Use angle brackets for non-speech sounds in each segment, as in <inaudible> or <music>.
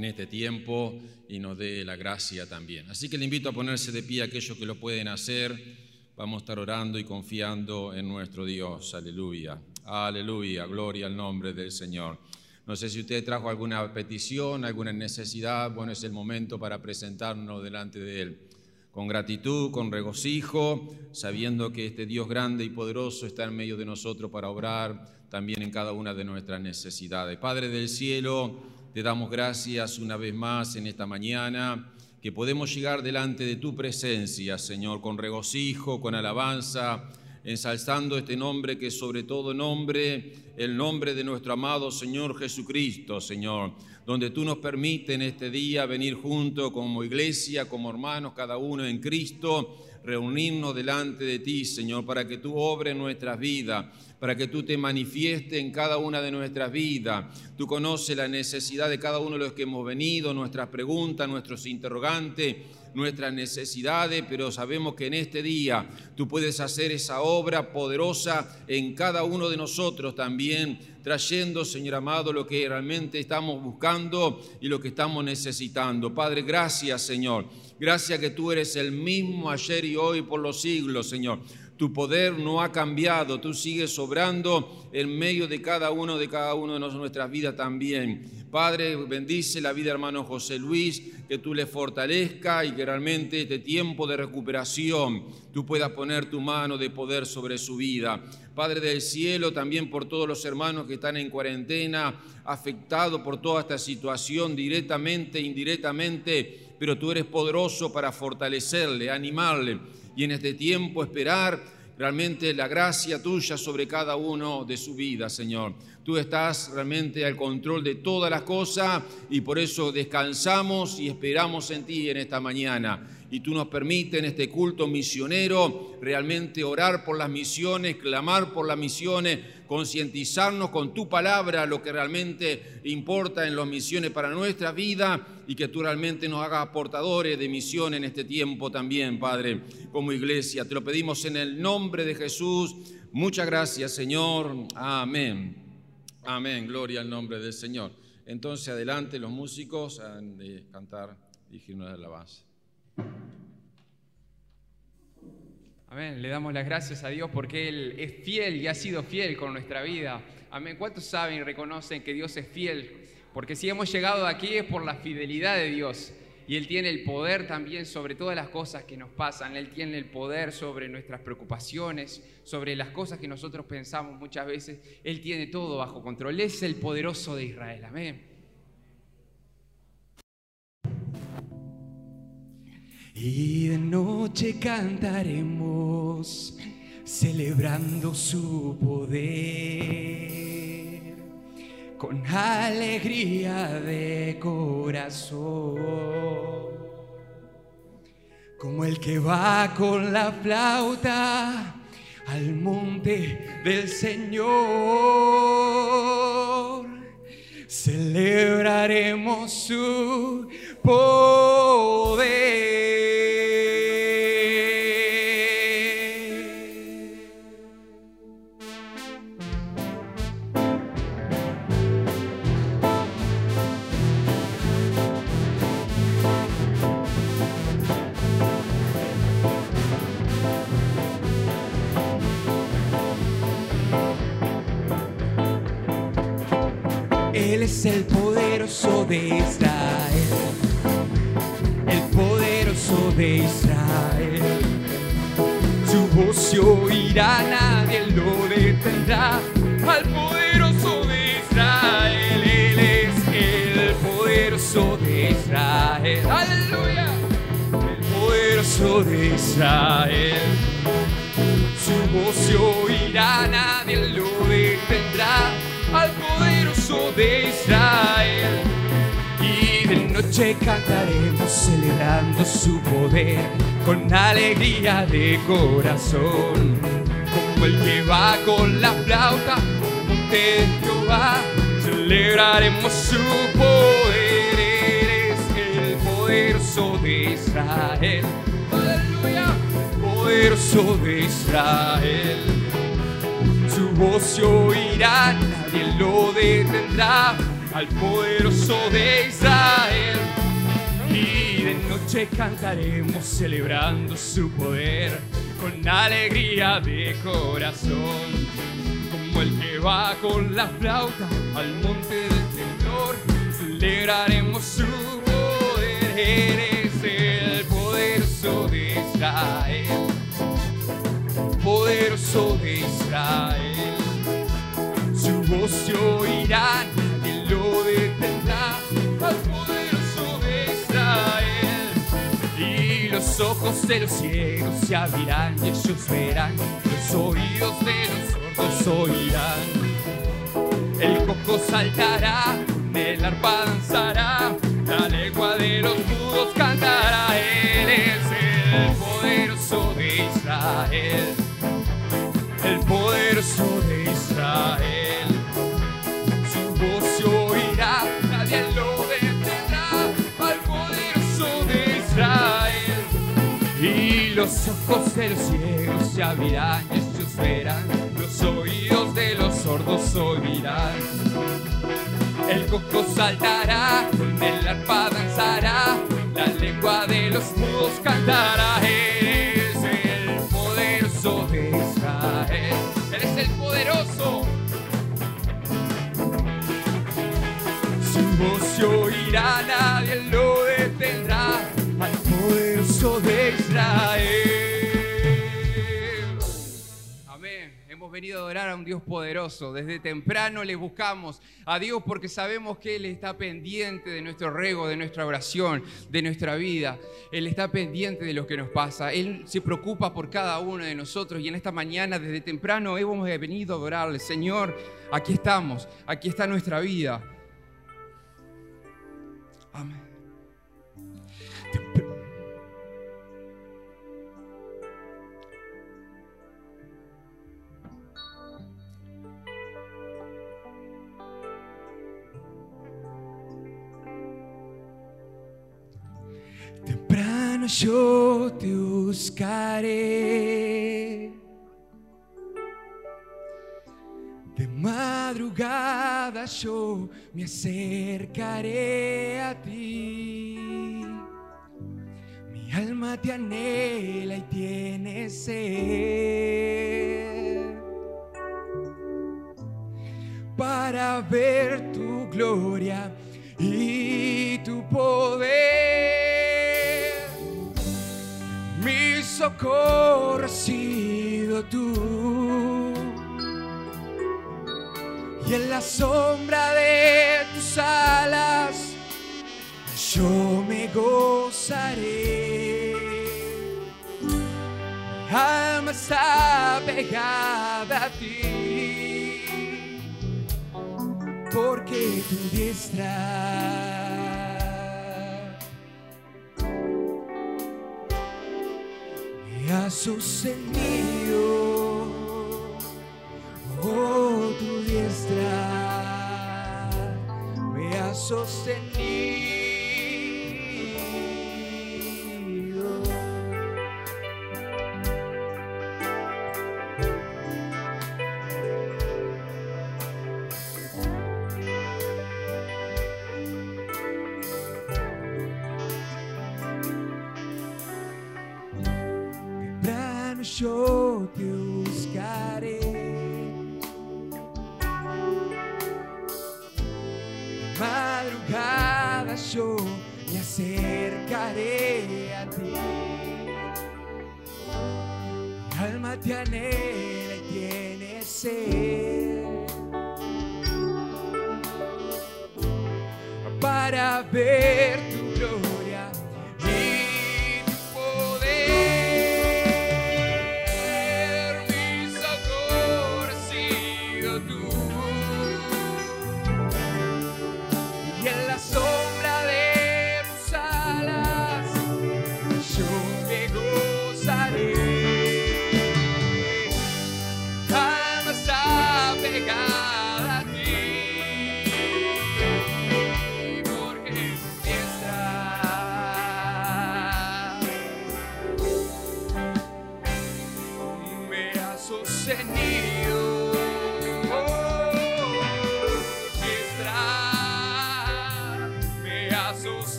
en este tiempo y nos dé la gracia también. Así que le invito a ponerse de pie a aquellos que lo pueden hacer. Vamos a estar orando y confiando en nuestro Dios. Aleluya. Aleluya. Gloria al nombre del Señor. No sé si usted trajo alguna petición, alguna necesidad. Bueno, es el momento para presentarnos delante de Él. Con gratitud, con regocijo, sabiendo que este Dios grande y poderoso está en medio de nosotros para obrar también en cada una de nuestras necesidades. Padre del cielo, te damos gracias una vez más en esta mañana que podemos llegar delante de tu presencia, Señor, con regocijo, con alabanza, ensalzando este nombre que sobre todo nombre, el nombre de nuestro amado Señor Jesucristo, Señor, donde tú nos permites en este día venir juntos como iglesia, como hermanos, cada uno en Cristo, reunirnos delante de ti, Señor, para que tú obres nuestras vidas para que tú te manifiestes en cada una de nuestras vidas. Tú conoces la necesidad de cada uno de los que hemos venido, nuestras preguntas, nuestros interrogantes, nuestras necesidades, pero sabemos que en este día tú puedes hacer esa obra poderosa en cada uno de nosotros también, trayendo, Señor amado, lo que realmente estamos buscando y lo que estamos necesitando. Padre, gracias, Señor. Gracias que tú eres el mismo ayer y hoy por los siglos, Señor. Tu poder no ha cambiado, tú sigues sobrando en medio de cada uno de cada uno de nuestras vidas también. Padre, bendice la vida hermano José Luis, que tú le fortalezca y que realmente este tiempo de recuperación tú puedas poner tu mano de poder sobre su vida. Padre del cielo, también por todos los hermanos que están en cuarentena, afectados por toda esta situación directamente, indirectamente, pero tú eres poderoso para fortalecerle, animarle y en este tiempo esperar realmente la gracia tuya sobre cada uno de su vida, Señor. Tú estás realmente al control de todas las cosas y por eso descansamos y esperamos en ti en esta mañana y tú nos permites en este culto misionero realmente orar por las misiones, clamar por las misiones, concientizarnos con tu palabra lo que realmente importa en las misiones para nuestra vida y que tú realmente nos hagas portadores de misión en este tiempo también, Padre, como iglesia. Te lo pedimos en el nombre de Jesús. Muchas gracias, Señor. Amén. Amén. Gloria al nombre del Señor. Entonces, adelante los músicos han de cantar, dirigirnos de alabanza. Amén. Le damos las gracias a Dios porque Él es fiel y ha sido fiel con nuestra vida. Amén. ¿Cuántos saben y reconocen que Dios es fiel? Porque si hemos llegado aquí es por la fidelidad de Dios. Y Él tiene el poder también sobre todas las cosas que nos pasan. Él tiene el poder sobre nuestras preocupaciones, sobre las cosas que nosotros pensamos muchas veces. Él tiene todo bajo control. Es el poderoso de Israel. Amén. Y de noche cantaremos, celebrando su poder, con alegría de corazón, como el que va con la flauta al monte del Señor. Celebraremos su poder. Es el poderoso de Israel, el poderoso de Israel. Su voz se oirá, nadie lo detendrá, al poderoso de Israel. Él es el poderoso de Israel, aleluya, el poderoso de Israel. Su voz se oirá, nadie lo detendrá, al poderoso de Israel. Y de noche cantaremos celebrando su poder con alegría de corazón. Como el que va con la flauta, de Jehová, celebraremos su poder. Eres el poderoso de Israel. Aleluya, poderoso de Israel su voz se oirá, nadie lo detendrá. al poderoso de Israel. Y de noche cantaremos celebrando su poder con alegría de corazón. Como el que va con la flauta al monte del Señor, celebraremos su poder. Eres el poderoso de Israel, poderoso de Israel. Se oirá, nadie lo detendrá, al poderoso de Israel. Y los ojos de los ciegos se abrirán y ellos verán, los oídos de los sordos oirán. El coco saltará, el arpa danzará, la lengua de los mudos cantará. Él es el poderoso de Israel, el poderoso de Israel. Los ojos de los ciegos se abrirán y ellos verán, los oídos de los sordos oirán. El coco saltará, con el arpa danzará, la lengua de los mudos cantará. Eres el poderoso de venido a adorar a un Dios poderoso. Desde temprano le buscamos a Dios porque sabemos que Él está pendiente de nuestro rego, de nuestra oración, de nuestra vida. Él está pendiente de lo que nos pasa. Él se preocupa por cada uno de nosotros y en esta mañana desde temprano hemos venido a adorarle. Señor, aquí estamos, aquí está nuestra vida. Amén. Yo te buscaré. De madrugada yo me acercaré a ti. Mi alma te anhela y tiene sed para ver tu gloria y tu poder. Socorro has sido tú. Y en la sombra de tus alas yo me gozaré. Mi alma está pegada a ti, porque tu diestra me ha sostenido. Oh, tu diestra me ha sostenido. Yo te buscaré. madrugada yo me acercaré a ti. Mi alma te anhela y tiene sed para ver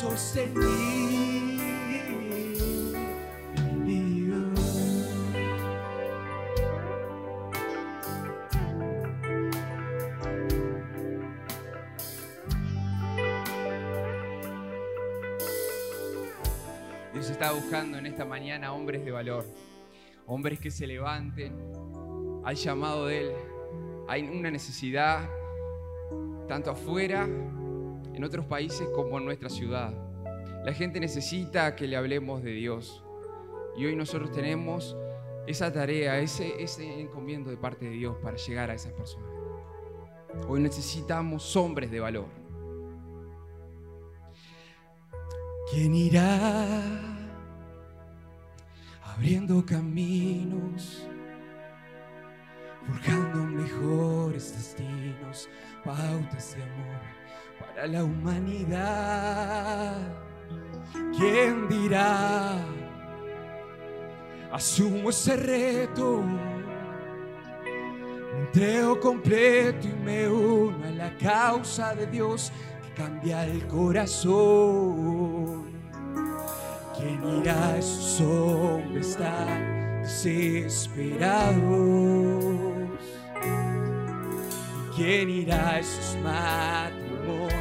Dios está buscando en esta mañana hombres de valor hombres que se levanten al llamado de Él. Hay una necesidad tanto afuera, en otros países, como en nuestra ciudad. La gente necesita que le hablemos de Dios. Y hoy nosotros tenemos esa tarea, ese, ese encomiendo de parte de Dios para llegar a esas personas. Hoy necesitamos hombres de valor. ¿Quién irá? abriendo caminos, forjando mejores destinos, pautas de amor la humanidad. ¿Quién dirá? Asumo ese reto, me entrego completo y me uno a la causa de Dios que cambia el corazón. ¿Quién irá esos hombres tan desesperados? ¿Quién irá esos matrimonios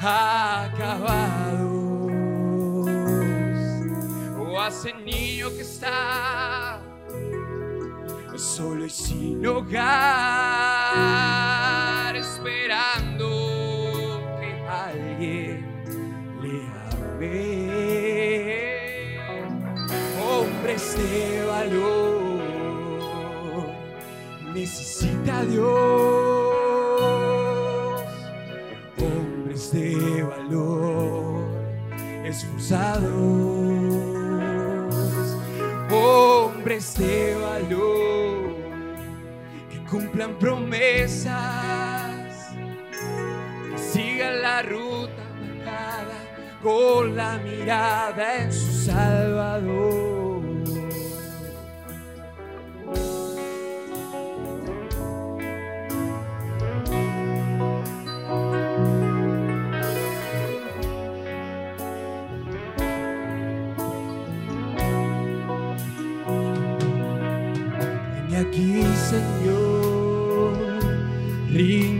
acabados? O a ese niño que está solo y sin hogar, esperando que alguien le ame. Hombres de valor, necesita Dios. De valor, esforzados. Hombres de valor, que cumplan promesas, que sigan la ruta marcada con la mirada en su Salvador.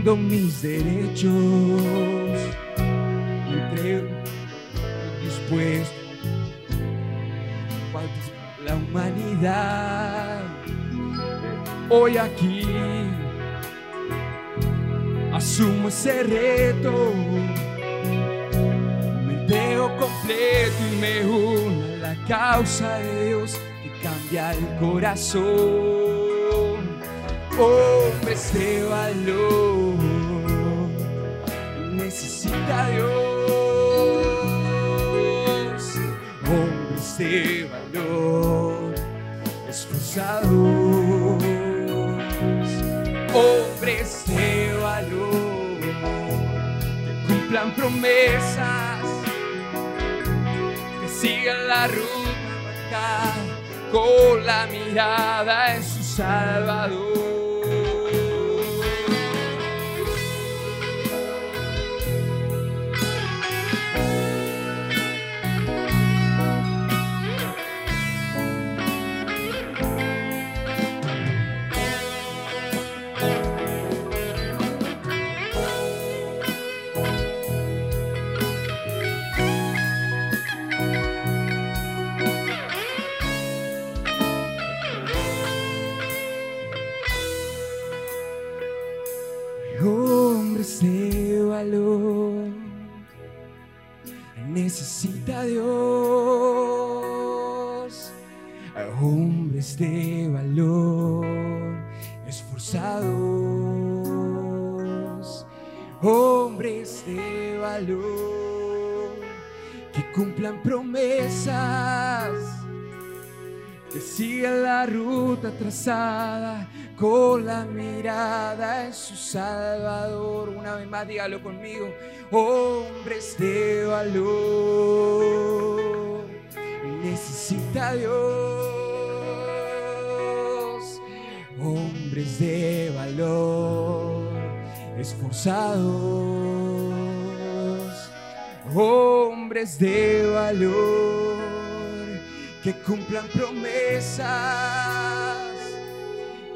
Rindo mis derechos, me entrego dispuesto para la humanidad. Hoy aquí asumo ese reto, me entrego completo y me uno a la causa de Dios que cambia el corazón. Hombres de valor, necesita Dios. Hombres de valor, esforzados. Hombres de valor, que cumplan promesas, que sigan la ruta con la mirada en su Salvador. Necesita Dios. Hombres de valor, esforzados. Hombres de valor, que cumplan promesas que sigan la ruta trazada con la mirada en su Salvador. Una vez más, dígalo conmigo. Hombres de valor, necesita Dios. hombres de valor, esforzados, hombres de valor que cumplan promesas,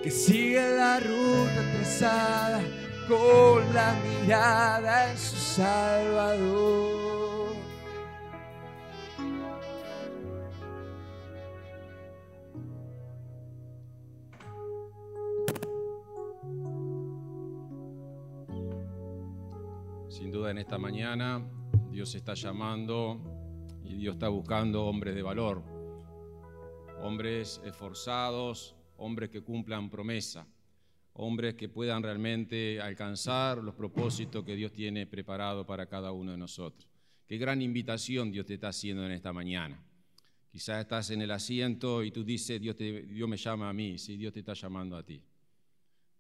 que sigan la ruta trazada con la mirada en su Salvador. Sin duda en esta mañana Dios está llamando y Dios está buscando hombres de valor, hombres esforzados, hombres que cumplan promesa, hombres que puedan realmente alcanzar los propósitos que Dios tiene preparado para cada uno de nosotros. Qué gran invitación Dios te está haciendo en esta mañana. Quizás estás en el asiento y tú dices, Dios, me llama a mí, sí, Dios te está llamando a ti.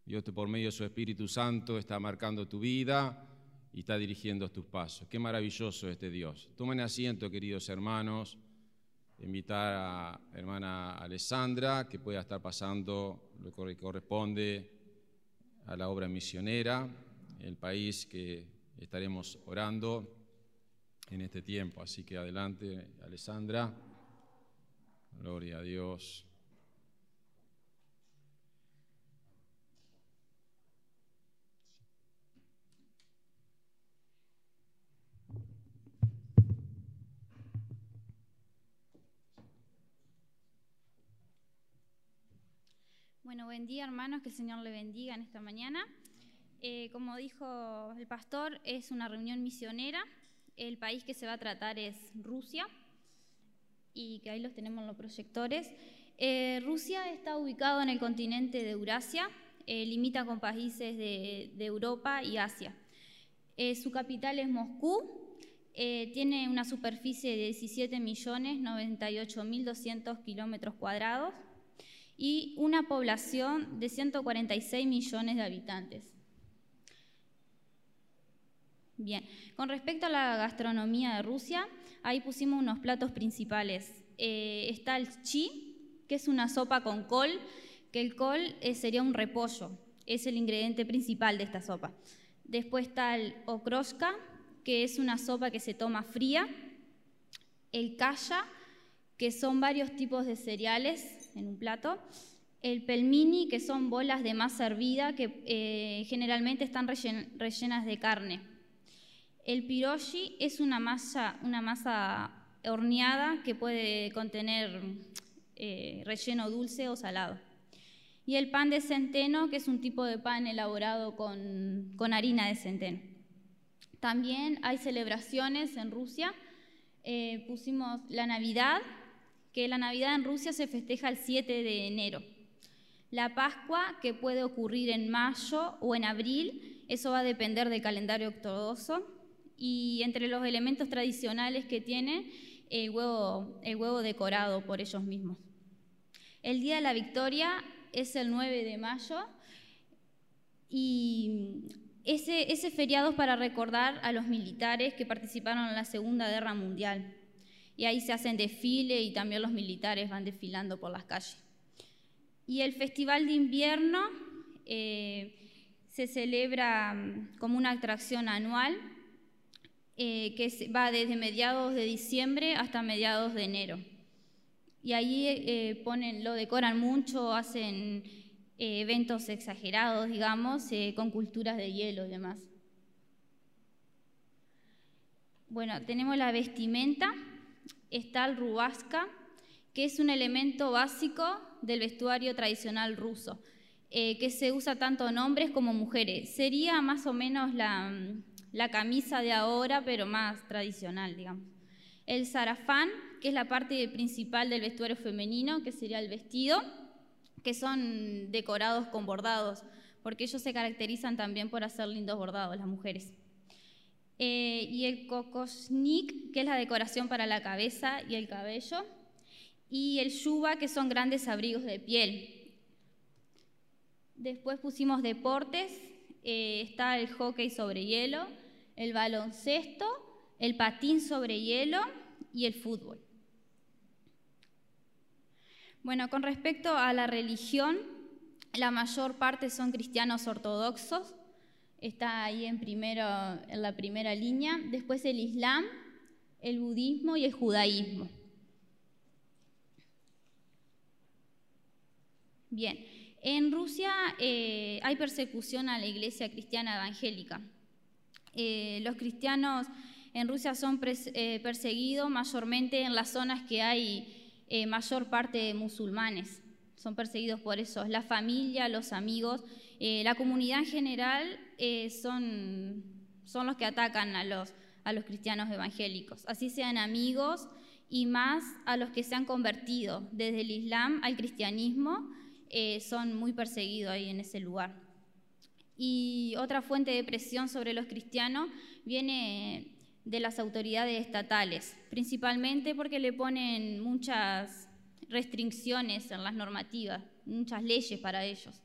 Dios por medio de su Espíritu Santo está marcando tu vida y está dirigiendo tus pasos. Qué maravilloso este Dios. Tomen asiento, queridos hermanos. Invitar a hermana Alessandra, que pueda estar pasando lo que corresponde a la obra misionera, el país que estaremos orando en este tiempo. Así que adelante, Alessandra. Gloria a Dios. Bueno, buen día hermanos, que el Señor le bendiga en esta mañana. Eh, como dijo el pastor, es una reunión misionera. El país que se va a tratar es Rusia y que ahí los tenemos en los proyectores. Eh, Rusia está ubicado en el continente de Eurasia, eh, limita con países de, de Europa y Asia. su capital es Moscú, tiene una superficie de 17.098.200 kilómetros cuadrados y una población de 146 millones de habitantes. Bien, con respecto a la gastronomía de Rusia, ahí pusimos unos platos principales. Eh, está el chi, que es una sopa con col, que el col eh, sería un repollo, es el ingrediente principal de esta sopa. Después está el okroshka, que es una sopa que se toma fría. El kaya, que son varios tipos de cereales en un plato. El pelmini, que son bolas de masa hervida que eh, generalmente están rellenas de carne. El piroshi es una masa, una masa horneada que puede contener eh, relleno dulce o salado. Y el pan de centeno, que es un tipo de pan elaborado con, con harina de centeno. También hay celebraciones en Rusia. Eh, pusimos la Navidad, que la Navidad en Rusia se festeja el 7 de enero. La Pascua, que puede ocurrir en mayo o en abril, eso va a depender del calendario ortodoxo. Y entre los elementos tradicionales que tiene, el huevo, decorado por ellos mismos. El Día de la Victoria es el 9 de mayo y ese feriado es para recordar a los militares que participaron en la Segunda Guerra Mundial y ahí se hacen desfile y también los militares van desfilando por las calles. Y el Festival de Invierno eh, se celebra mm, como una atracción anual eh, que va desde mediados de diciembre hasta mediados de enero. Y allí eh, ponen, lo decoran mucho, hacen eventos exagerados, digamos, con culturas de hielo y demás. Bueno, tenemos la vestimenta está el rubasca, que es un elemento básico del vestuario tradicional ruso, eh, que se usa tanto en hombres como mujeres. Sería más o menos la, la camisa de ahora, pero más tradicional, digamos. El sarafán, que es la parte principal del vestuario femenino, que sería el vestido, que son decorados con bordados, porque ellos se caracterizan también por hacer lindos bordados, las mujeres. Eh, y el kokoshnik, que es la decoración para la cabeza y el cabello, y el yuba, que son grandes abrigos de piel. Después pusimos deportes, eh, está el hockey sobre hielo, el baloncesto, el patín sobre hielo y el fútbol. Bueno, con respecto a la religión, la mayor parte son cristianos ortodoxos, está ahí en, primero, en la primera línea. Después el Islam, el budismo y el judaísmo. Bien, en Rusia eh, hay persecución a la iglesia cristiana evangélica. Eh, los cristianos en Rusia son eh, perseguidos mayormente en las zonas que hay mayor parte de musulmanes. Son perseguidos por eso. La familia, los amigos, la comunidad en general son, son los que atacan a los, a los cristianos evangélicos. Así sean amigos y más a los que se han convertido desde el Islam al cristianismo eh, son muy perseguidos ahí en ese lugar. Y otra fuente de presión sobre los cristianos viene de las autoridades estatales, principalmente porque le ponen muchas restricciones en las normativas, muchas leyes para ellos.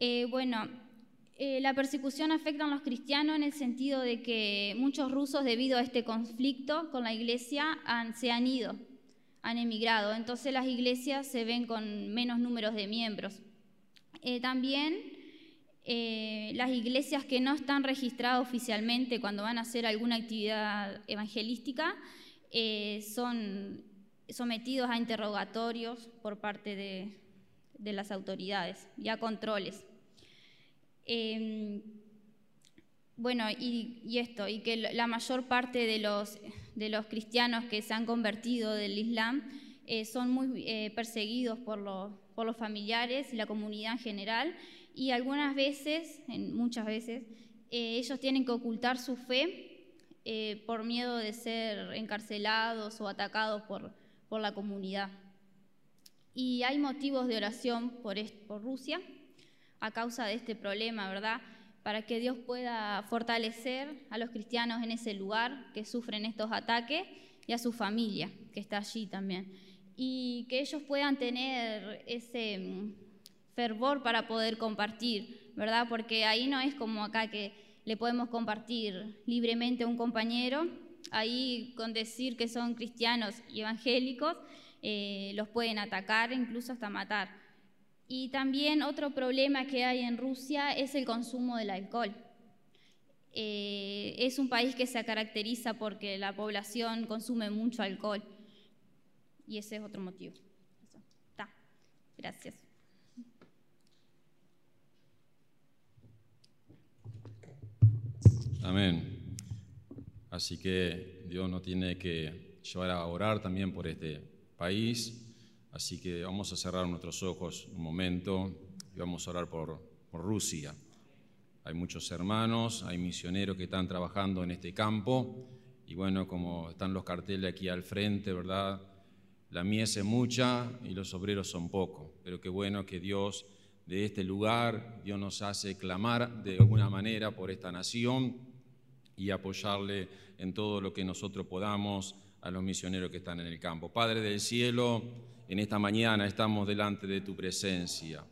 Eh, bueno, eh, la persecución afecta a los cristianos en el sentido de que muchos rusos, debido a este conflicto con la iglesia, se han ido han emigrado. Entonces las iglesias se ven con menos números de miembros. Eh, también eh, las iglesias que no están registradas oficialmente cuando van a hacer alguna actividad evangelística son sometidos a interrogatorios por parte de, las autoridades y a controles. Em, bueno, y, esto, y que la mayor parte de los cristianos que se han convertido del Islam eh, son muy eh, perseguidos por los, familiares y la comunidad en general y algunas veces, muchas veces, eh, ellos tienen que ocultar su fe por miedo de ser encarcelados o atacados por, la comunidad. Y hay motivos de oración por Rusia a causa de este problema, ¿verdad? para que Dios pueda fortalecer a los cristianos en ese lugar que sufren estos ataques y a su familia que está allí también. Y que ellos puedan tener ese mm, fervor para poder compartir, ¿verdad? Porque ahí no es como acá que le podemos compartir libremente a un compañero, ahí con decir que son cristianos y evangélicos, eh, los pueden atacar, incluso hasta matar. Y también otro problema que hay en Rusia es el consumo del alcohol. Eh, es un país que se caracteriza porque la población consume mucho alcohol. Y ese es otro motivo. Está. Gracias. Amén. Así que Dios nos tiene que llevar a orar también por este país Así que vamos a cerrar nuestros ojos un momento y vamos a orar por, Rusia. Hay muchos hermanos, hay misioneros que están trabajando en este campo y bueno, como están los carteles aquí al frente, ¿verdad? La mies es mucha y los obreros son pocos, pero qué bueno que Dios de este lugar, Dios nos hace clamar de alguna manera por esta nación y apoyarle en todo lo que nosotros podamos a los misioneros que están en el campo. Padre del cielo, en esta mañana estamos delante de tu presencia.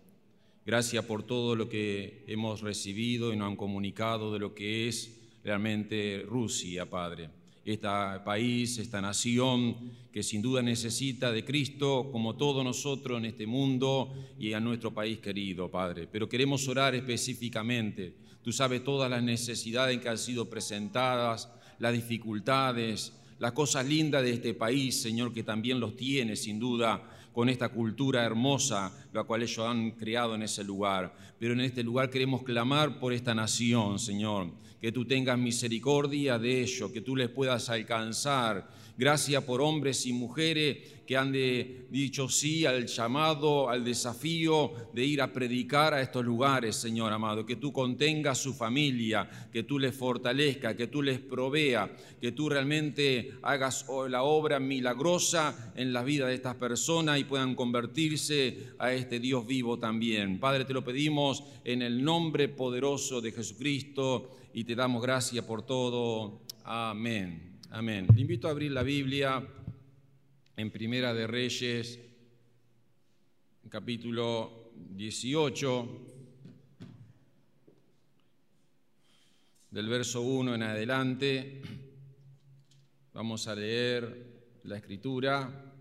Gracias por todo lo que hemos recibido y nos han comunicado de lo que es realmente Rusia, Padre. Este país, esta nación que sin duda necesita de Cristo como todos nosotros en este mundo y a nuestro país querido, Padre. Pero queremos orar específicamente. Tú sabes todas las necesidades que han sido presentadas, las dificultades, las cosas lindas de este país, Señor, que también los tiene sin duda con esta cultura hermosa, la cual ellos han creado en ese lugar. Pero en este lugar queremos clamar por esta nación, Señor, que tú tengas misericordia de ellos, que tú les puedas alcanzar. Gracias por hombres y mujeres que han dicho sí al llamado, al desafío de ir a predicar a estos lugares, Señor amado, que tú contengas su familia, que tú les fortalezca, que tú les provea, que tú realmente hagas la obra milagrosa en la vida de estas personas y puedan convertirse a este Dios vivo también. Padre, te lo pedimos en el nombre poderoso de Jesucristo y te damos gracias por todo. Amén. Amén. Le invito a abrir la Biblia en Primera de Reyes, capítulo 18, del verso 1 en adelante. Vamos a leer la escritura.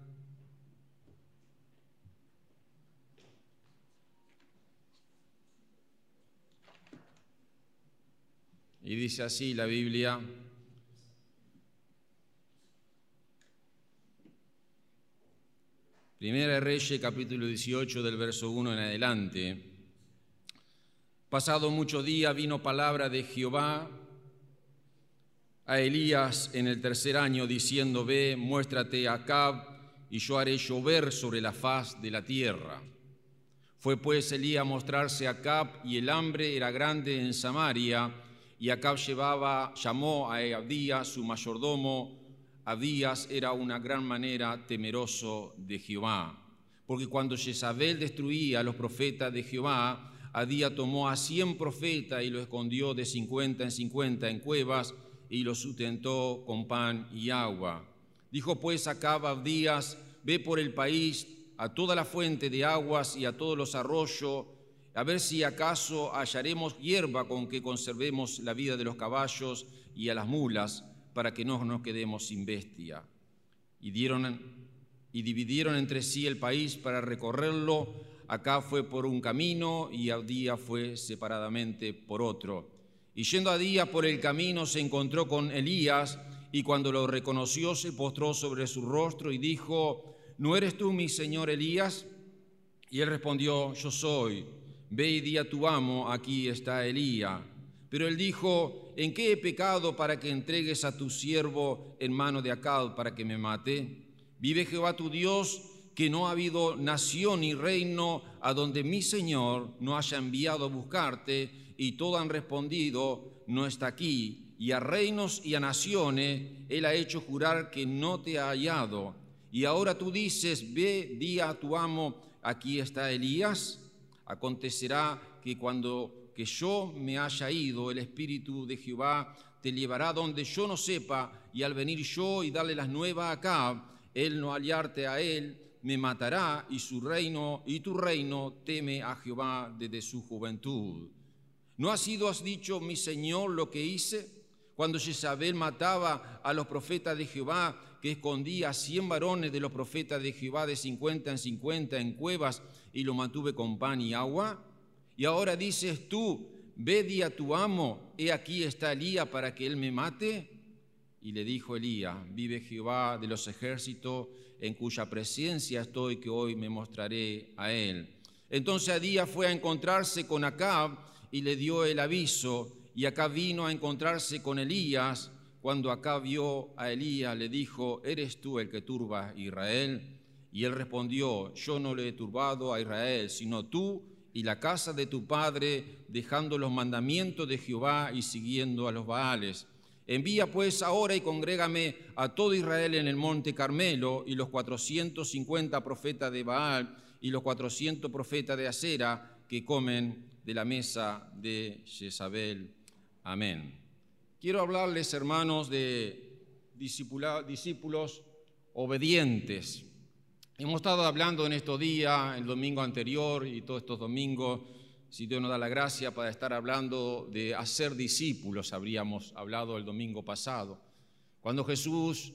Y dice así la Biblia. Primera Reyes, capítulo 18, del verso 1 en adelante. Pasado mucho día vino palabra de Jehová a Elías en el tercer año, diciendo, Ve, muéstrate a Acab, y yo haré llover sobre la faz de la tierra. Fue pues Elías a mostrarse a Acab, y el hambre era grande en Samaria, y Acab llevaba, llamó a Abdías, su mayordomo. Abdías era una gran manera temeroso de Jehová, porque cuando Jezabel destruía a los profetas de Jehová, Abdías tomó a cien profetas y los escondió de cincuenta en cincuenta en cuevas, y los sustentó con pan y agua. Dijo pues a Abdías, ve por el país a toda la fuente de aguas y a todos los arroyos, a ver si acaso hallaremos hierba con que conservemos la vida de los caballos y a las mulas, para que no nos quedemos sin bestia. Y, dieron, y dividieron entre sí el país para recorrerlo. Acá fue por un camino y Abdías fue separadamente por otro. Y yendo a día por el camino se encontró con Elías y cuando lo reconoció se postró sobre su rostro y dijo, ¿no eres tú mi señor Elías? Y él respondió, yo soy. Ve y di a tu amo, aquí está Elías. Pero él dijo, ¿en qué he pecado para que entregues a tu siervo en mano de Acab para que me mate? Vive Jehová tu Dios, que no ha habido nación ni reino a donde mi Señor no haya enviado a buscarte y todos han respondido, no está aquí. Y a reinos y a naciones él ha hecho jurar que no te ha hallado. Y ahora tú dices, ve, di a tu amo, aquí está Elías. Acontecerá que cuando que yo me haya ido, el Espíritu de Jehová te llevará donde yo no sepa, y al venir yo y darle las nuevas acá, él no hallarte a él, me matará, y su reino, y tu reino teme a Jehová desde su juventud. ¿No ha sido, has dicho, mi Señor, lo que hice? Cuando Jezabel mataba a los profetas de Jehová, que escondía a cien varones de los profetas de Jehová de cincuenta en cincuenta en cuevas y lo mantuve con pan y agua. Y ahora dices tú, ve a tu amo, he aquí está Elías para que él me mate. Y le dijo Elías, vive Jehová de los ejércitos, en cuya presencia estoy, que hoy me mostraré a él. Entonces Adía fue a encontrarse con Acab, y le dio el aviso, y acá vino a encontrarse con Elías. Cuando acá vio a Elías, le dijo, ¿eres tú el que turba a Israel? Y él respondió, yo no le he turbado a Israel, sino tú y la casa de tu padre, dejando los mandamientos de Jehová y siguiendo a los Baales. Envía pues ahora y congrégame a todo Israel en el monte Carmelo y los 450 profetas de Baal y los 400 profetas de Acera que comen de la mesa de Jezabel. Amén. Quiero hablarles, hermanos, de discípulos obedientes. Hemos estado hablando en estos días, el domingo anterior y todos estos domingos, si Dios nos da la gracia para estar hablando de hacer discípulos, habríamos hablado el domingo pasado. Cuando Jesús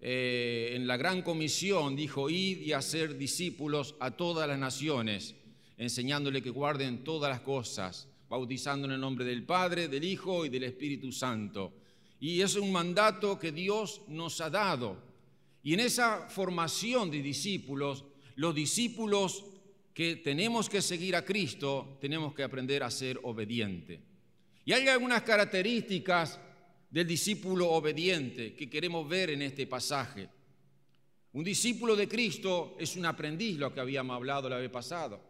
eh, en la gran comisión dijo, id y hacer discípulos a todas las naciones enseñándole que guarden todas las cosas, bautizando en el nombre del Padre, del Hijo y del Espíritu Santo. Y es un mandato que Dios nos ha dado. Y en esa formación de discípulos, los discípulos que tenemos que seguir a Cristo, tenemos que aprender a ser obediente. Y hay algunas características del discípulo obediente que queremos ver en este pasaje. Un discípulo de Cristo es un aprendiz, lo que habíamos hablado la vez pasada.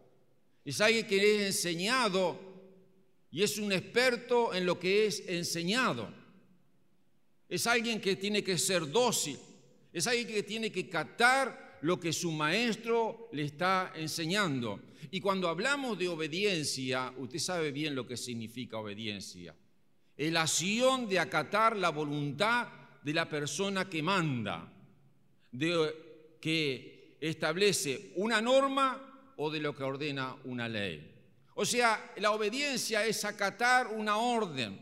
Es alguien que es enseñado y es un experto en lo que es enseñado. Es alguien que tiene que ser dócil. Es alguien que tiene que captar lo que su maestro le está enseñando. Y cuando hablamos de obediencia, usted sabe bien lo que significa obediencia. Es la acción de acatar la voluntad de la persona que manda, de, que establece una norma o de lo que ordena una ley. O sea, la obediencia es acatar una orden.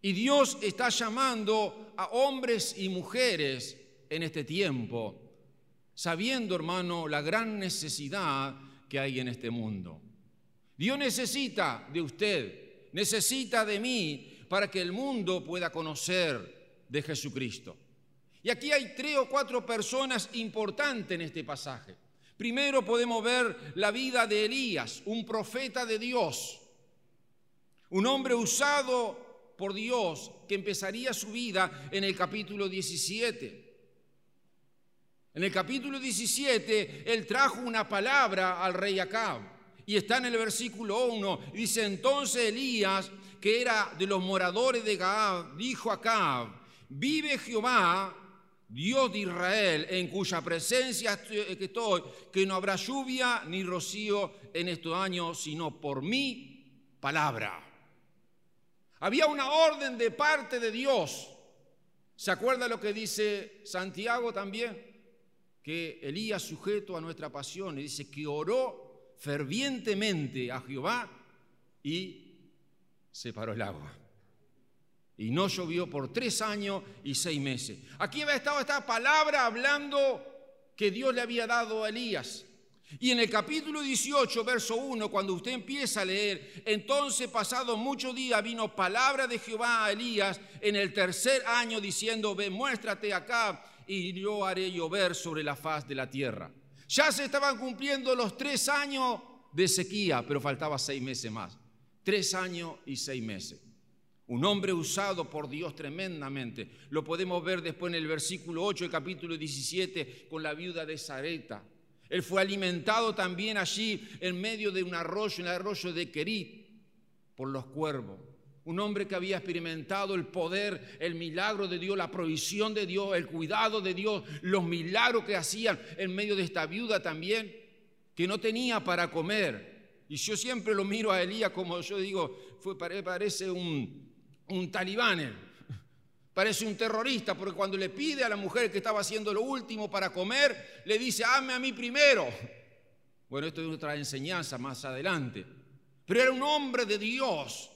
Y Dios está llamando a hombres y mujeres en este tiempo, sabiendo, hermano, la gran necesidad que hay en este mundo. Dios necesita de usted, necesita de mí, para que el mundo pueda conocer de Jesucristo. Y aquí hay tres o cuatro personas importantes en este pasaje. Primero podemos ver la vida de Elías, un profeta de Dios, un hombre usado por Dios que empezaría su vida en el capítulo 17. En el capítulo 17, él trajo una palabra al rey Acab. Y está en el versículo 1. Dice, entonces Elías, que era de los moradores de Gaab, dijo a Acab, vive Jehová, Dios de Israel, en cuya presencia estoy, que no habrá lluvia ni rocío en estos años, sino por mi palabra. Había una orden de parte de Dios. ¿Se acuerda lo que dice Santiago también? Que Elías, sujeto a nuestra pasión, dice que oró fervientemente a Jehová y separó el agua. Y no llovió por tres años y seis meses. Aquí había estado esta palabra hablando que Dios le había dado a Elías. Y en el capítulo 18, verso 1, cuando usted empieza a leer, entonces pasado muchos días vino palabra de Jehová a Elías en el tercer año diciendo, ve, muéstrate acá y yo haré llover sobre la faz de la tierra. Ya se estaban cumpliendo los tres años de sequía, pero faltaba seis meses más. Tres años y seis meses. Un hombre usado por Dios tremendamente. Lo podemos ver después en el versículo 8, el capítulo 17, con la viuda de Zareta él fue alimentado también allí en medio de un arroyo, en el arroyo de Kerit, por los cuervos. Un hombre que había experimentado el poder, el milagro de Dios, la provisión de Dios, el cuidado de Dios, los milagros que hacían en medio de esta viuda también, que no tenía para comer. Y yo siempre lo miro a Elías como yo digo, fue, parece un, un talibán. Parece un terrorista porque cuando le pide a la mujer que estaba haciendo lo último para comer, le dice, hazme a mí primero. Bueno, esto es otra enseñanza más adelante. Pero era un hombre de Dios.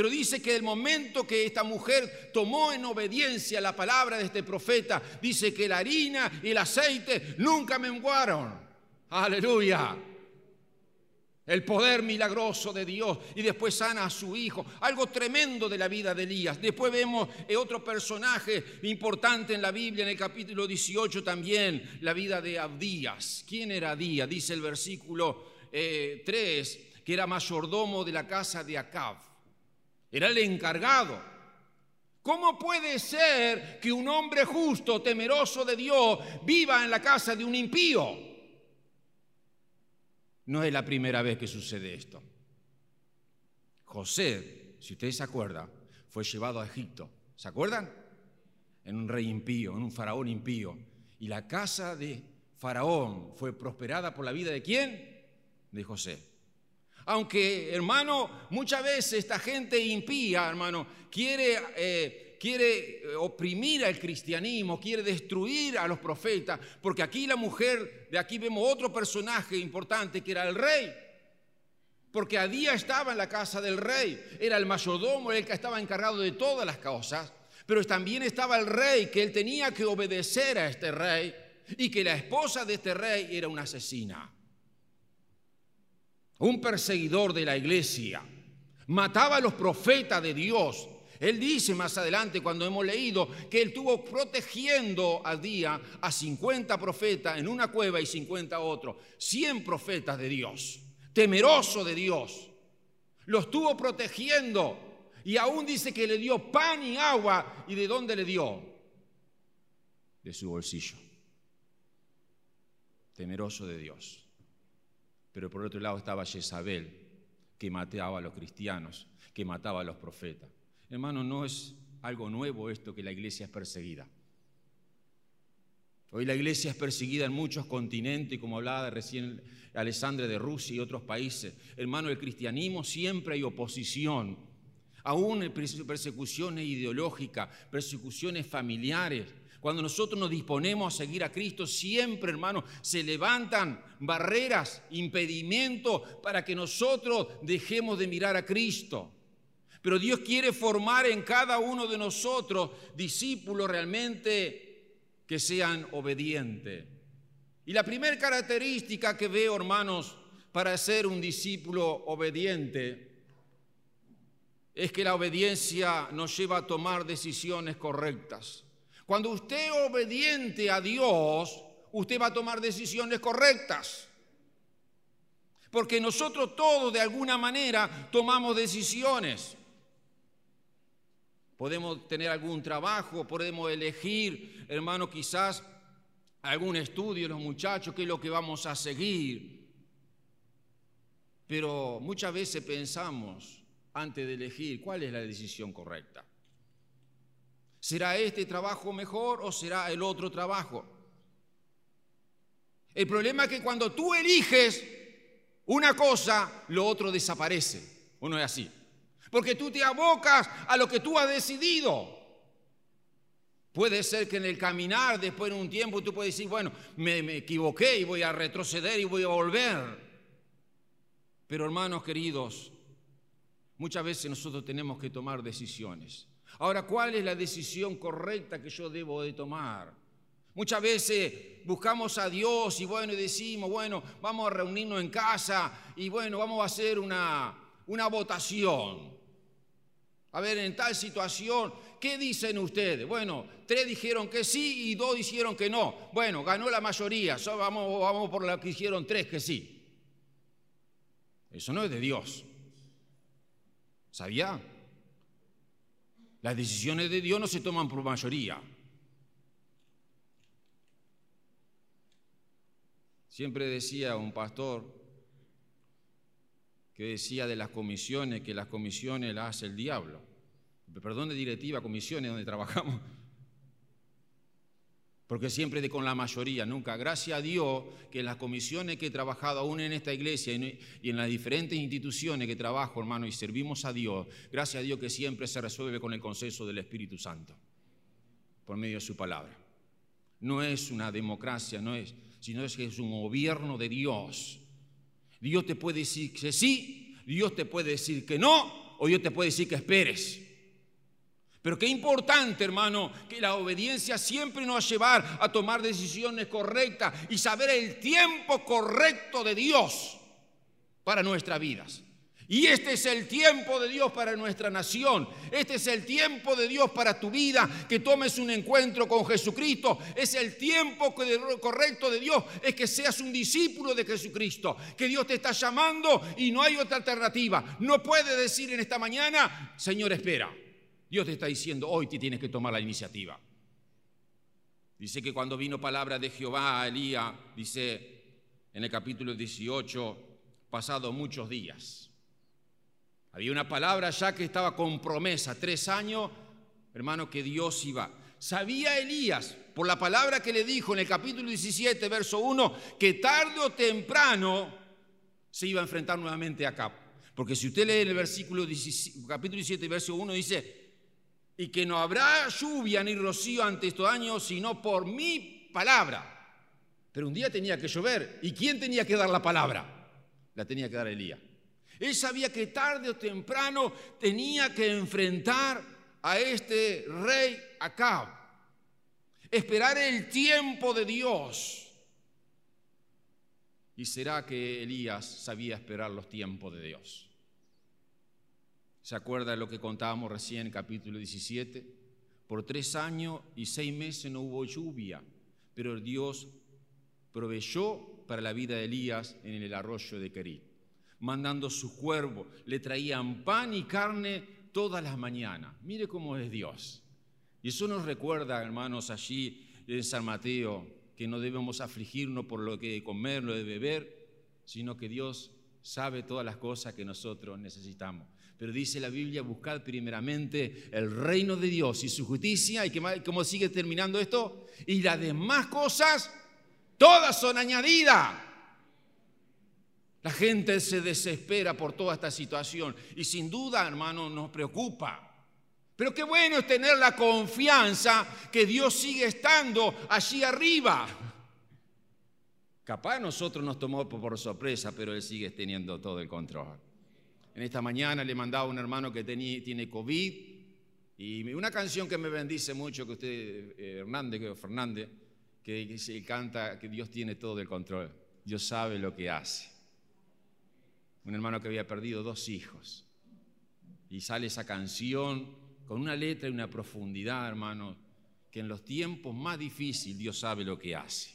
Pero dice que el momento que esta mujer tomó en obediencia la palabra de este profeta, dice que la harina y el aceite nunca menguaron. Aleluya el poder milagroso de Dios y después sana a su hijo. Algo tremendo de la vida de Elías. Después vemos eh, otro personaje importante en la Biblia, en el capítulo 18 también, la vida de Abdías. ¿Quién era Abdías? Dice el versículo 3, eh, que era mayordomo de la casa de Acab. Era el encargado. ¿Cómo puede ser que un hombre justo, temeroso de Dios, viva en la casa de un impío? No es la primera vez que sucede esto. José, si ustedes se acuerdan, fue llevado a Egipto. ¿Se acuerdan? En un rey impío, en un faraón impío. Y la casa de faraón fue prosperada por la vida de quién? De José. Aunque, hermano, muchas veces esta gente impía, hermano, quiere eh, quiere eh, oprimir al cristianismo, quiere destruir a los profetas, porque aquí la mujer, de aquí vemos otro personaje importante que era el rey. Porque a día estaba en la casa del rey, era el mayordomo, el que estaba encargado de todas las cosas, pero también estaba el rey, que él tenía que obedecer a este rey y que la esposa de este rey era una asesina, un perseguidor de la iglesia, mataba a los profetas de Dios, él dice más adelante, cuando hemos leído, que él estuvo protegiendo al día a 50 profetas en una cueva y 50 otros, 100 profetas de Dios, temeroso de Dios. Los estuvo protegiendo y aún dice que le dio pan y agua. ¿Y de dónde le dio? De su bolsillo. Temeroso de Dios. Pero por otro lado estaba Jezabel, que mataba a los cristianos, que mataba a los profetas. Hermano, no es algo nuevo esto que la iglesia es perseguida. Hoy la iglesia es perseguida en muchos continentes, como hablaba recién Alessandra de Rusia y otros países. Hermano, el cristianismo siempre hay oposición, aún persecuciones ideológicas, persecuciones familiares. Cuando nosotros nos disponemos a seguir a Cristo, siempre, hermano, se levantan barreras, impedimentos para que nosotros dejemos de mirar a Cristo. Pero Dios quiere formar en cada uno de nosotros discípulos realmente que sean obedientes. Y la primera característica que veo, hermanos, para ser un discípulo obediente es que la obediencia nos lleva a tomar decisiones correctas. Cuando usted es obediente a Dios, usted va a tomar decisiones correctas. Porque nosotros todos de alguna manera tomamos decisiones. Podemos tener algún trabajo, podemos elegir, hermano, quizás algún estudio, los muchachos, qué es lo que vamos a seguir. Pero muchas veces pensamos, antes de elegir, cuál es la decisión correcta. ¿Será este trabajo mejor o será el otro trabajo? El problema es que cuando tú eliges una cosa, lo otro desaparece. ¿O no es así? Porque tú te abocas a lo que tú has decidido. Puede ser que en el caminar, después de un tiempo, tú puedes decir, bueno, me, me equivoqué y voy a retroceder y voy a volver. Pero hermanos queridos, muchas veces nosotros tenemos que tomar decisiones. Ahora, ¿cuál es la decisión correcta que yo debo de tomar? Muchas veces buscamos a Dios y bueno, decimos, bueno, vamos a reunirnos en casa y bueno, vamos a hacer una, una votación. A ver, en tal situación, ¿qué dicen ustedes? Bueno, tres dijeron que sí y dos dijeron que no. Bueno, ganó la mayoría, vamos, vamos por lo que dijeron tres que sí. Eso no es de Dios. ¿Sabía? Las decisiones de Dios no se toman por mayoría. Siempre decía un pastor que decía de las comisiones que las comisiones las hace el diablo. Perdón de directiva, comisiones donde trabajamos porque siempre de con la mayoría, nunca. Gracias a Dios que las comisiones que he trabajado aún en esta iglesia y en las diferentes instituciones que trabajo, hermano, y servimos a Dios, gracias a Dios que siempre se resuelve con el consenso del Espíritu Santo, por medio de su palabra. No es una democracia, no es, sino es que es un gobierno de Dios. Dios te puede decir que sí, Dios te puede decir que no, o Dios te puede decir que esperes. Pero qué importante, hermano, que la obediencia siempre nos va a llevar a tomar decisiones correctas y saber el tiempo correcto de Dios para nuestras vidas. Y este es el tiempo de Dios para nuestra nación. Este es el tiempo de Dios para tu vida, que tomes un encuentro con Jesucristo. Es el tiempo correcto de Dios, es que seas un discípulo de Jesucristo, que Dios te está llamando y no hay otra alternativa. No puede decir en esta mañana, Señor, espera. Dios te está diciendo, hoy te tienes que tomar la iniciativa. Dice que cuando vino palabra de Jehová a Elías, dice en el capítulo 18, pasado muchos días. Había una palabra ya que estaba con promesa, tres años, hermano, que Dios iba. Sabía Elías, por la palabra que le dijo en el capítulo 17, verso 1, que tarde o temprano se iba a enfrentar nuevamente a Cap. Porque si usted lee el versículo capítulo 17, verso 1, dice, y que no habrá lluvia ni rocío ante estos años, sino por mi palabra. Pero un día tenía que llover. ¿Y quién tenía que dar la palabra? La tenía que dar Elías. Él sabía que tarde o temprano tenía que enfrentar a este rey Acab. Esperar el tiempo de Dios. Y será que Elías sabía esperar los tiempos de Dios. ¿Se acuerda de lo que contábamos recién en capítulo 17? Por tres años y seis meses no hubo lluvia, pero Dios proveyó para la vida de Elías en el arroyo de Querí, mandando su cuervo, le traían pan y carne todas las mañanas. Mire cómo es Dios. Y eso nos recuerda, hermanos, allí en San Mateo, que no debemos afligirnos por lo que comer, lo de beber, sino que Dios sabe todas las cosas que nosotros necesitamos. Pero dice la Biblia, buscad primeramente el reino de Dios y su justicia. ¿Y cómo sigue terminando esto? Y las demás cosas, todas son añadidas. La gente se desespera por toda esta situación y sin duda, hermano, nos preocupa. Pero qué bueno es tener la confianza que Dios sigue estando allí arriba. Capaz nosotros nos tomó por sorpresa, pero Él sigue teniendo todo el control. En esta mañana le mandaba a un hermano que tiene COVID y una canción que me bendice mucho, que usted, eh, Hernández, que Fernández, que, se canta que Dios tiene todo el control, Dios sabe lo que hace. Un hermano que había perdido dos hijos. Y sale esa canción con una letra y una profundidad, hermano, que en los tiempos más difíciles Dios sabe lo que hace.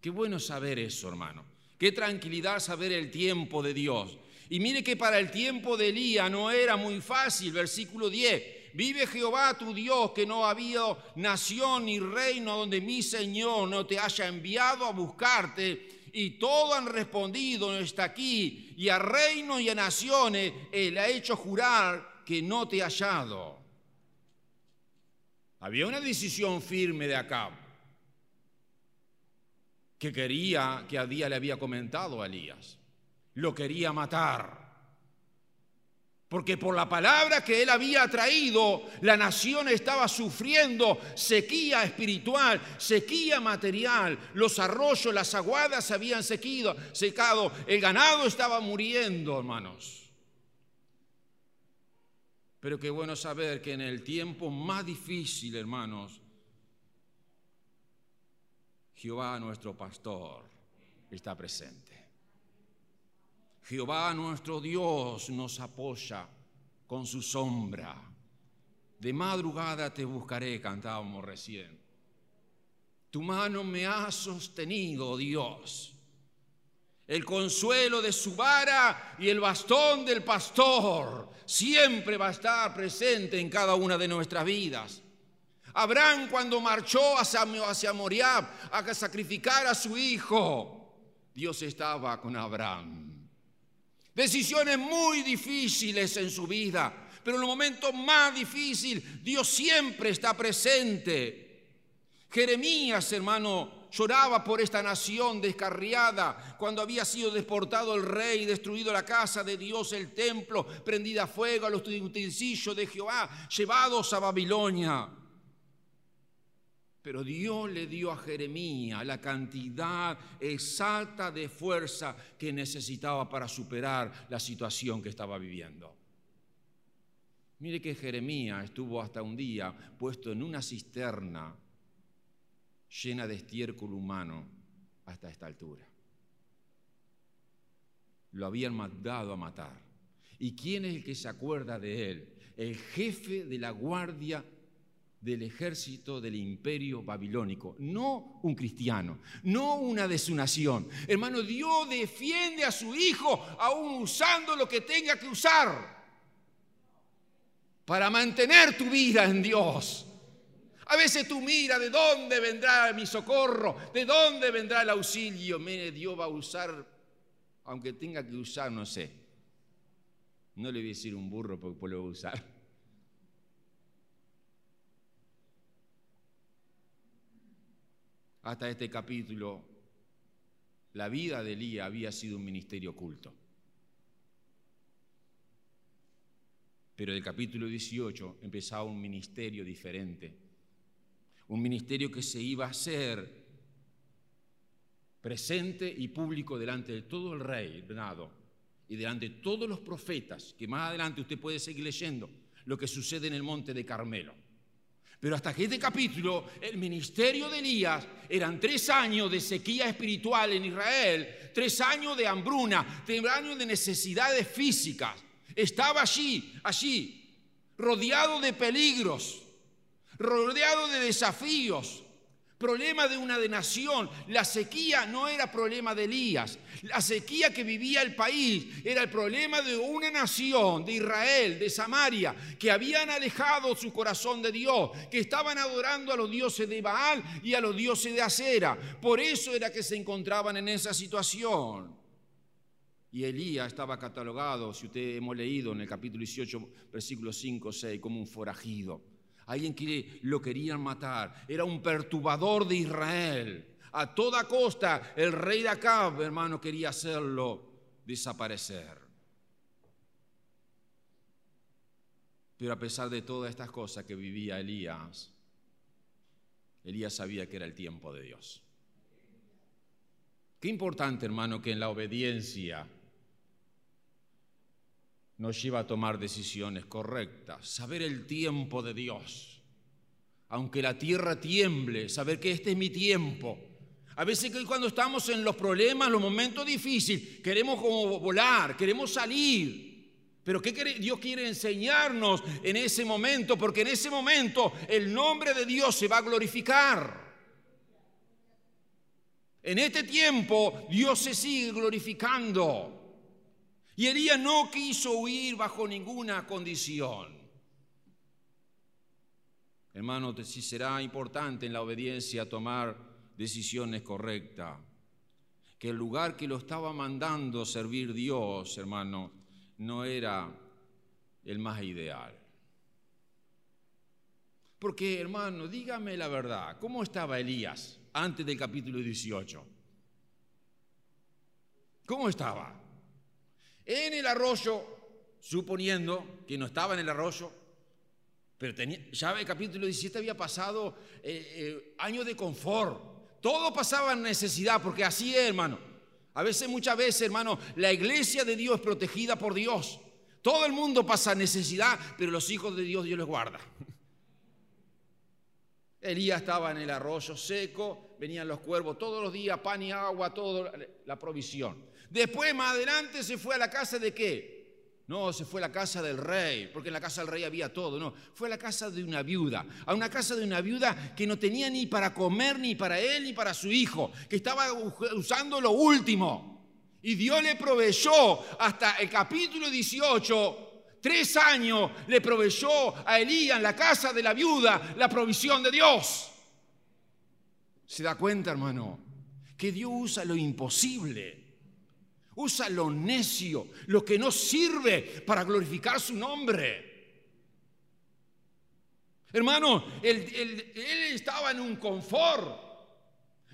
Qué bueno saber eso, hermano. Qué tranquilidad saber el tiempo de Dios. Y mire que para el tiempo de Elías no era muy fácil, versículo 10. Vive Jehová tu Dios, que no ha habido nación ni reino donde mi Señor no te haya enviado a buscarte. Y todos han respondido, no está aquí. Y a reino y a naciones Él ha hecho jurar que no te ha hallado. Había una decisión firme de Acab que quería, que a día le había comentado a Elías. Lo quería matar. Porque por la palabra que él había traído, la nación estaba sufriendo sequía espiritual, sequía material. Los arroyos, las aguadas se habían sequido, secado. El ganado estaba muriendo, hermanos. Pero qué bueno saber que en el tiempo más difícil, hermanos, Jehová nuestro pastor está presente. Jehová nuestro Dios nos apoya con su sombra. De madrugada te buscaré, cantábamos recién. Tu mano me ha sostenido, Dios. El consuelo de su vara y el bastón del pastor siempre va a estar presente en cada una de nuestras vidas. Abraham cuando marchó hacia, hacia Moriab a sacrificar a su hijo, Dios estaba con Abraham. Decisiones muy difíciles en su vida, pero en los momentos más difíciles Dios siempre está presente. Jeremías, hermano, lloraba por esta nación descarriada cuando había sido deportado el rey, destruido la casa de Dios, el templo, prendida a fuego a los utensilios de Jehová, llevados a Babilonia. Pero Dios le dio a Jeremías la cantidad exacta de fuerza que necesitaba para superar la situación que estaba viviendo. Mire que Jeremías estuvo hasta un día puesto en una cisterna llena de estiércol humano hasta esta altura. Lo habían mandado a matar. ¿Y quién es el que se acuerda de él? El jefe de la guardia del ejército del imperio babilónico, no un cristiano, no una de su nación. Hermano, Dios defiende a su hijo aún usando lo que tenga que usar para mantener tu vida en Dios. A veces tú mira de dónde vendrá mi socorro, de dónde vendrá el auxilio. Mire, Dios va a usar, aunque tenga que usar, no sé. No le voy a decir un burro porque lo va a usar hasta este capítulo, la vida de Elías había sido un ministerio oculto. Pero del capítulo 18 empezaba un ministerio diferente, un ministerio que se iba a hacer presente y público delante de todo el rey Bernardo y delante de todos los profetas, que más adelante usted puede seguir leyendo lo que sucede en el monte de Carmelo. Pero hasta que este capítulo, el ministerio de Elías eran tres años de sequía espiritual en Israel, tres años de hambruna, tres años de necesidades físicas. Estaba allí, allí, rodeado de peligros, rodeado de desafíos, problema de una nación. La sequía no era problema de Elías. La sequía que vivía el país era el problema de una nación, de Israel, de Samaria, que habían alejado su corazón de Dios, que estaban adorando a los dioses de Baal y a los dioses de Acera. Por eso era que se encontraban en esa situación. Y Elías estaba catalogado, si usted hemos leído en el capítulo 18, versículos 5, 6, como un forajido alguien que lo querían matar, era un perturbador de Israel. A toda costa el rey de Acab, hermano, quería hacerlo desaparecer. Pero a pesar de todas estas cosas que vivía Elías, Elías sabía que era el tiempo de Dios. Qué importante, hermano, que en la obediencia nos lleva a tomar decisiones correctas, saber el tiempo de Dios. Aunque la tierra tiemble, saber que este es mi tiempo. A veces que cuando estamos en los problemas, los momentos difíciles, queremos como volar, queremos salir. Pero ¿qué Dios quiere enseñarnos en ese momento? Porque en ese momento el nombre de Dios se va a glorificar. En este tiempo Dios se sigue glorificando. Y Elías no quiso huir bajo ninguna condición. Hermano, si será importante en la obediencia tomar decisiones correctas. Que el lugar que lo estaba mandando servir Dios, hermano, no era el más ideal. Porque, hermano, dígame la verdad, ¿cómo estaba Elías antes del capítulo 18? ¿Cómo estaba? En el arroyo, suponiendo que no estaba en el arroyo, pero tenía, ya el capítulo 17 había pasado eh, eh, años de confort. Todo pasaba en necesidad, porque así es, hermano. A veces, muchas veces, hermano, la iglesia de Dios es protegida por Dios. Todo el mundo pasa necesidad, pero los hijos de Dios Dios les guarda. Elías estaba en el arroyo seco, venían los cuervos todos los días, pan y agua, toda la provisión. Después, más adelante, se fue a la casa de qué? No, se fue a la casa del rey, porque en la casa del rey había todo. No, fue a la casa de una viuda. A una casa de una viuda que no tenía ni para comer, ni para él, ni para su hijo, que estaba usando lo último. Y Dios le proveyó hasta el capítulo 18, tres años le proveyó a Elías en la casa de la viuda la provisión de Dios. ¿Se da cuenta, hermano? Que Dios usa lo imposible usa lo necio, lo que no sirve para glorificar su nombre. Hermano, él, estaba en un confort.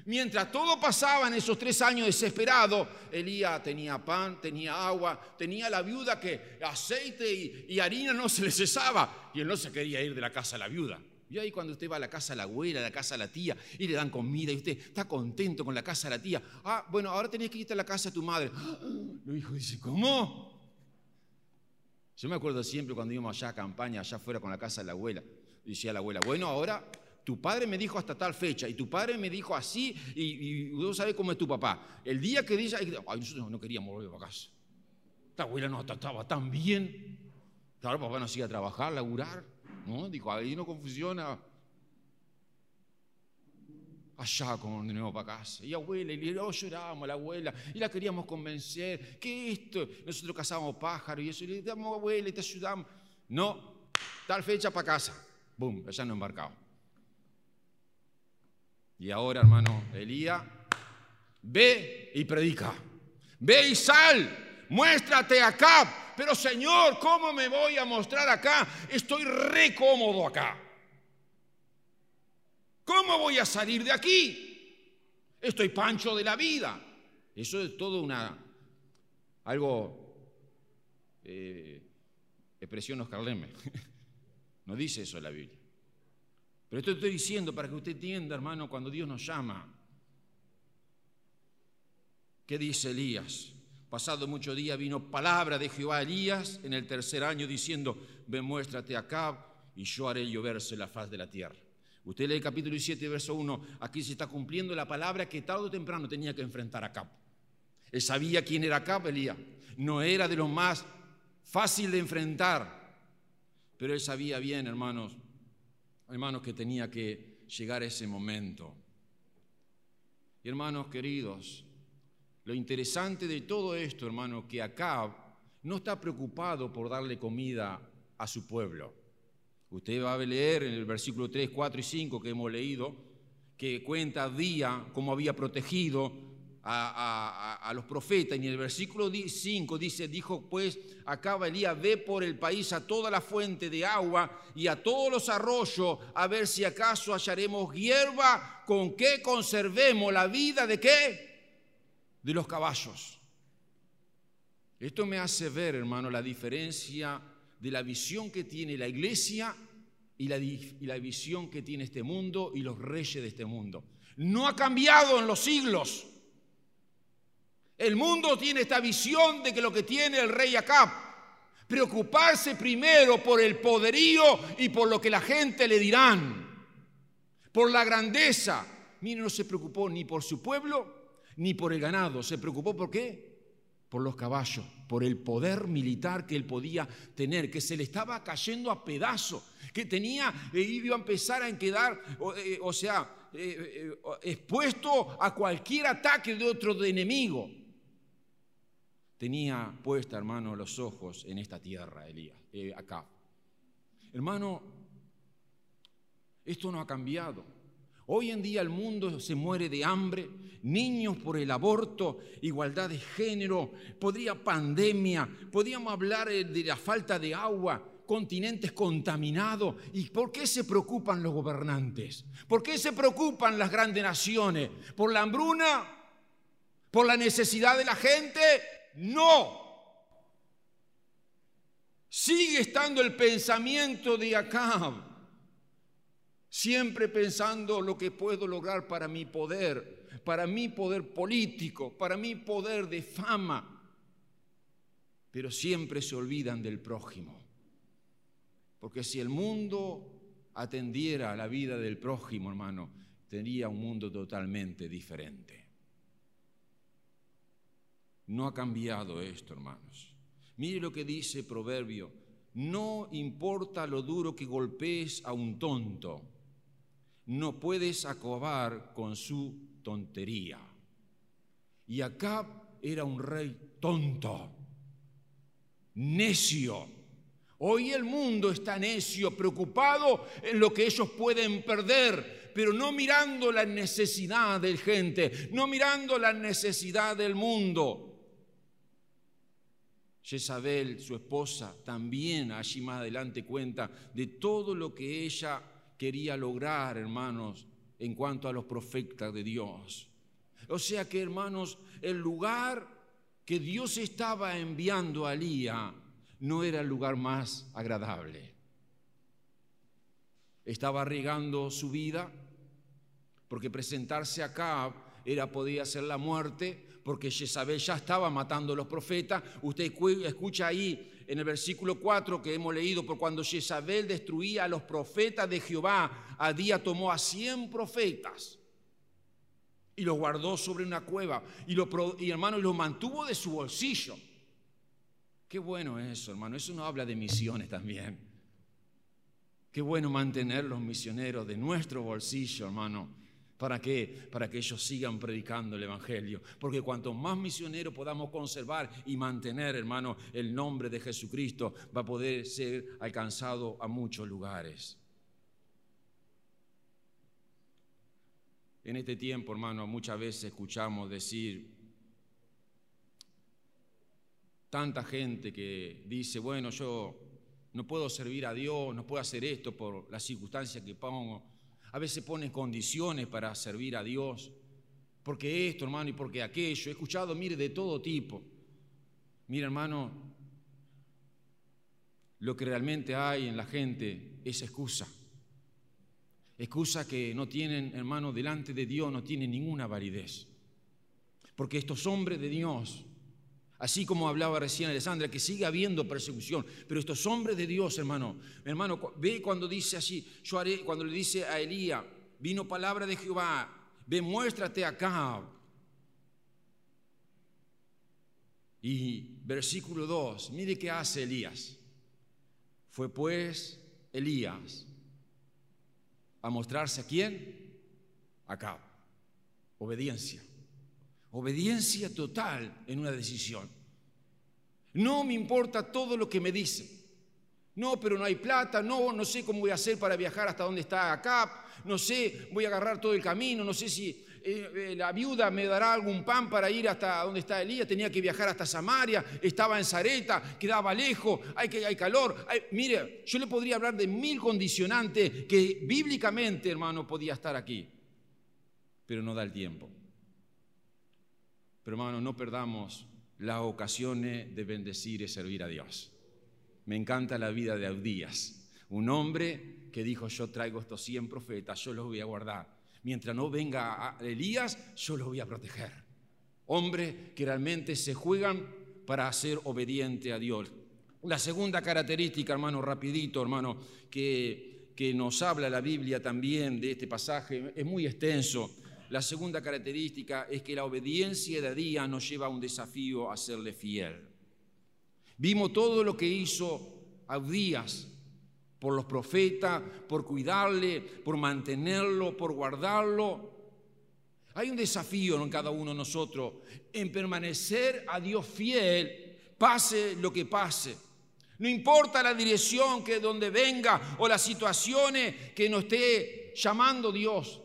Mientras todo pasaba en esos tres años desesperado, Elías tenía pan, tenía agua, tenía la viuda que aceite y, harina no se le cesaba. Y él no se quería ir de la casa de la viuda. Y ahí cuando usted va a la casa de la abuela, a la casa de la tía, y le dan comida, y usted está contento con la casa de la tía. Ah, bueno, ahora tenés que irte a la casa de tu madre. <gasps> Los hijos dicen, ¿cómo? Yo me acuerdo siempre cuando íbamos allá a campaña, allá afuera con la casa de la abuela. Decía la abuela, bueno, ahora tu padre me dijo hasta tal fecha, y tu padre me dijo así, y, y usted sabe cómo es tu papá. El día que dice, ay, nosotros no queríamos volver a casa. La abuela nos trataba tan bien. Claro, papá nos iba a trabajar, laburar. ¿No? Dijo, ahí no confusión allá con de nuevo para casa. Y abuela, y le oh, llorábamos a la abuela, y la queríamos convencer, que esto, nosotros cazábamos pájaros y eso, y le damos abuela y te ayudamos. No, tal fecha para casa. Boom, allá no embarcado. Y ahora, hermano, Elías, ve y predica. Ve y sal, muéstrate acá, pero Señor, ¿cómo me voy a mostrar acá? Estoy re cómodo acá. ¿Cómo voy a salir de aquí? Estoy pancho de la vida. Eso es todo una, algo, eh, expresión Oscar. <laughs> No dice eso la Biblia. Pero esto estoy diciendo para que usted entienda, hermano, cuando Dios nos llama. ¿Qué dice Elías? Pasado mucho día vino palabra de Jehová a Elías en el tercer año diciendo, ven muéstrate acá y yo haré lloverse la faz de la tierra. Usted lee capítulo 17, verso 1, aquí se está cumpliendo la palabra que tarde o temprano tenía que enfrentar a Acab. Él sabía quién era Acab, Elías. No era de lo más fácil de enfrentar, pero él sabía bien, hermanos, hermanos, que tenía que llegar ese momento. Y hermanos queridos, lo interesante de todo esto, hermano, que Acab no está preocupado por darle comida a su pueblo. Usted va a leer en el versículo 3, 4 y 5 que hemos leído, que cuenta día cómo había protegido a, los profetas. Y en el versículo 5 dice, dijo pues acaba Elías, ve por el país a toda la fuente de agua y a todos los arroyos, a ver si acaso hallaremos hierba con que conservemos la vida de qué? De los caballos. Esto me hace ver, hermano, la diferencia de la visión que tiene la iglesia y la, visión que tiene este mundo y los reyes de este mundo. No ha cambiado en los siglos. El mundo tiene esta visión de que lo que tiene el rey Acab, preocuparse primero por el poderío y por lo que la gente le dirán, por la grandeza. Mire, no se preocupó ni por su pueblo ni por el ganado, se preocupó por qué? por los caballos, por el poder militar que él podía tener, que se le estaba cayendo a pedazos, que tenía, e iba a empezar a quedar, o, eh, sea, eh, expuesto a cualquier ataque de otro enemigo. Tenía puesta, hermano, los ojos en esta tierra, Elías, acá. Hermano, esto no ha cambiado. Hoy en día el mundo se muere de hambre, niños por el aborto, igualdad de género, podría pandemia, podríamos hablar eh, de la falta de agua, continentes contaminados. ¿Y por qué se preocupan los gobernantes? ¿Por qué se preocupan las grandes naciones? ¿Por la hambruna? ¿Por la necesidad de la gente? No. Sigue estando el pensamiento de Acab siempre pensando lo que puedo lograr para mi poder, para mi poder político, para mi poder de fama, pero siempre se olvidan del prójimo. Porque si el mundo atendiera a la vida del prójimo, hermano, tendría un mundo totalmente diferente. No ha cambiado esto, hermanos. Mire lo que dice Proverbio. No importa lo duro que golpees a un tonto, no puedes acabar con su tontería. Y Acab era un rey tonto, necio. Hoy el mundo está necio, preocupado en lo que ellos pueden perder, pero no mirando la necesidad de gente, no mirando la necesidad del mundo. Jezabel, su esposa, también allí más adelante cuenta de todo lo que ella quería lograr, hermanos, en cuanto a los profetas de Dios. O sea que, hermanos, el lugar que Dios estaba enviando a Elías no era el lugar más agradable. Estaba arriesgando su vida, porque presentarse acá era podía ser la muerte, porque Jezabel ya estaba matando a los profetas. Usted escucha ahí en el versículo 4 que hemos leído, por cuando Jezabel destruía a los profetas de Jehová, a día tomó a 100 profetas y los guardó sobre una cueva y, lo, y hermano, los mantuvo de su bolsillo. Qué bueno eso, hermano. Eso no habla de misiones también. Qué bueno mantener los misioneros de nuestro bolsillo, hermano ¿Para qué? Para que ellos sigan predicando el Evangelio. Porque cuanto más misioneros podamos conservar y mantener, hermano, el nombre de Jesucristo, va a poder ser alcanzado a muchos lugares. En este tiempo, hermano, muchas veces escuchamos decir tanta gente que dice, bueno, yo no puedo servir a Dios, no puedo hacer esto por las circunstancias que pongo a veces pone condiciones para servir a Dios, porque esto, hermano, y porque aquello. He escuchado, mire, de todo tipo. Mire, hermano, lo que realmente hay en la gente es excusa. Excusa que no tienen, hermano, delante de Dios, no tienen ninguna validez. Porque estos hombres de Dios Así como hablaba recién Alessandra, que sigue habiendo persecución. Pero estos hombres de Dios, hermano, hermano, ve cuando dice así, yo haré, cuando le dice a Elías, vino palabra de Jehová, ve, muéstrate acá. Y versículo 2, mire qué hace Elías. Fue pues Elías a mostrarse a quién? Acá. Obediencia. Obediencia total en una decisión. No me importa todo lo que me dicen. No, pero no hay plata, no, no sé cómo voy a hacer para viajar hasta donde está acá, no sé, voy a agarrar todo el camino, no sé si eh, eh, la viuda me dará algún pan para ir hasta donde está Elías, tenía que viajar hasta Samaria, estaba en Zareta, quedaba lejos, hay, que, hay calor. mire, yo le podría hablar de mil condicionantes que bíblicamente, hermano, podía estar aquí, pero no da el tiempo. Pero hermano, no perdamos las ocasiones de bendecir y servir a Dios. Me encanta la vida de Abdías, un hombre que dijo, yo traigo estos 100 profetas, yo los voy a guardar. Mientras no venga Elías, yo los voy a proteger. Hombres que realmente se juegan para ser obediente a Dios. La segunda característica, hermano, rapidito, hermano, que, que nos habla la Biblia también de este pasaje, es muy extenso, La segunda característica es que la obediencia de Adías nos lleva a un desafío a serle fiel. Vimos todo lo que hizo Abdías por los profetas, por cuidarle, por mantenerlo, por guardarlo. Hay un desafío en cada uno de nosotros en permanecer a Dios fiel, pase lo que pase. No importa la dirección que donde venga o las situaciones que nos esté llamando Dios.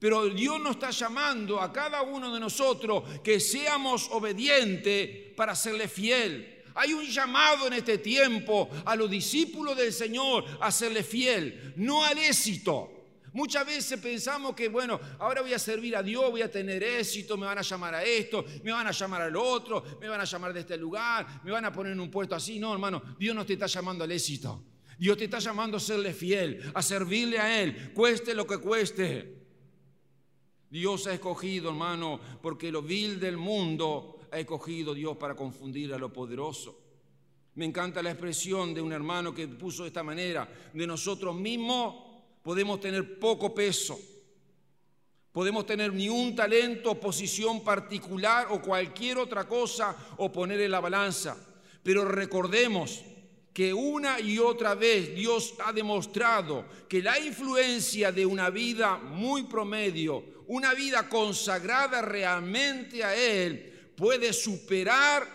Pero Dios nos está llamando a cada uno de nosotros que seamos obedientes para serle fiel. Hay un llamado en este tiempo a los discípulos del Señor a serle fiel, no al éxito. Muchas veces pensamos que, bueno, ahora voy a servir a Dios, voy a tener éxito, me van a llamar a esto, me van a llamar al otro, me van a llamar de este lugar, me van a poner en un puesto así. No, hermano, Dios no te está llamando al éxito. Dios te está llamando a serle fiel, a servirle a Él, cueste lo que cueste. Dios ha escogido, hermano, porque lo vil del mundo ha escogido Dios para confundir a lo poderoso. Me encanta la expresión de un hermano que puso de esta manera, de nosotros mismos podemos tener poco peso, podemos tener ni un talento, posición particular o cualquier otra cosa o poner en la balanza, pero recordemos que una y otra vez Dios ha demostrado que la influencia de una vida muy promedio, una vida consagrada realmente a Él, puede superar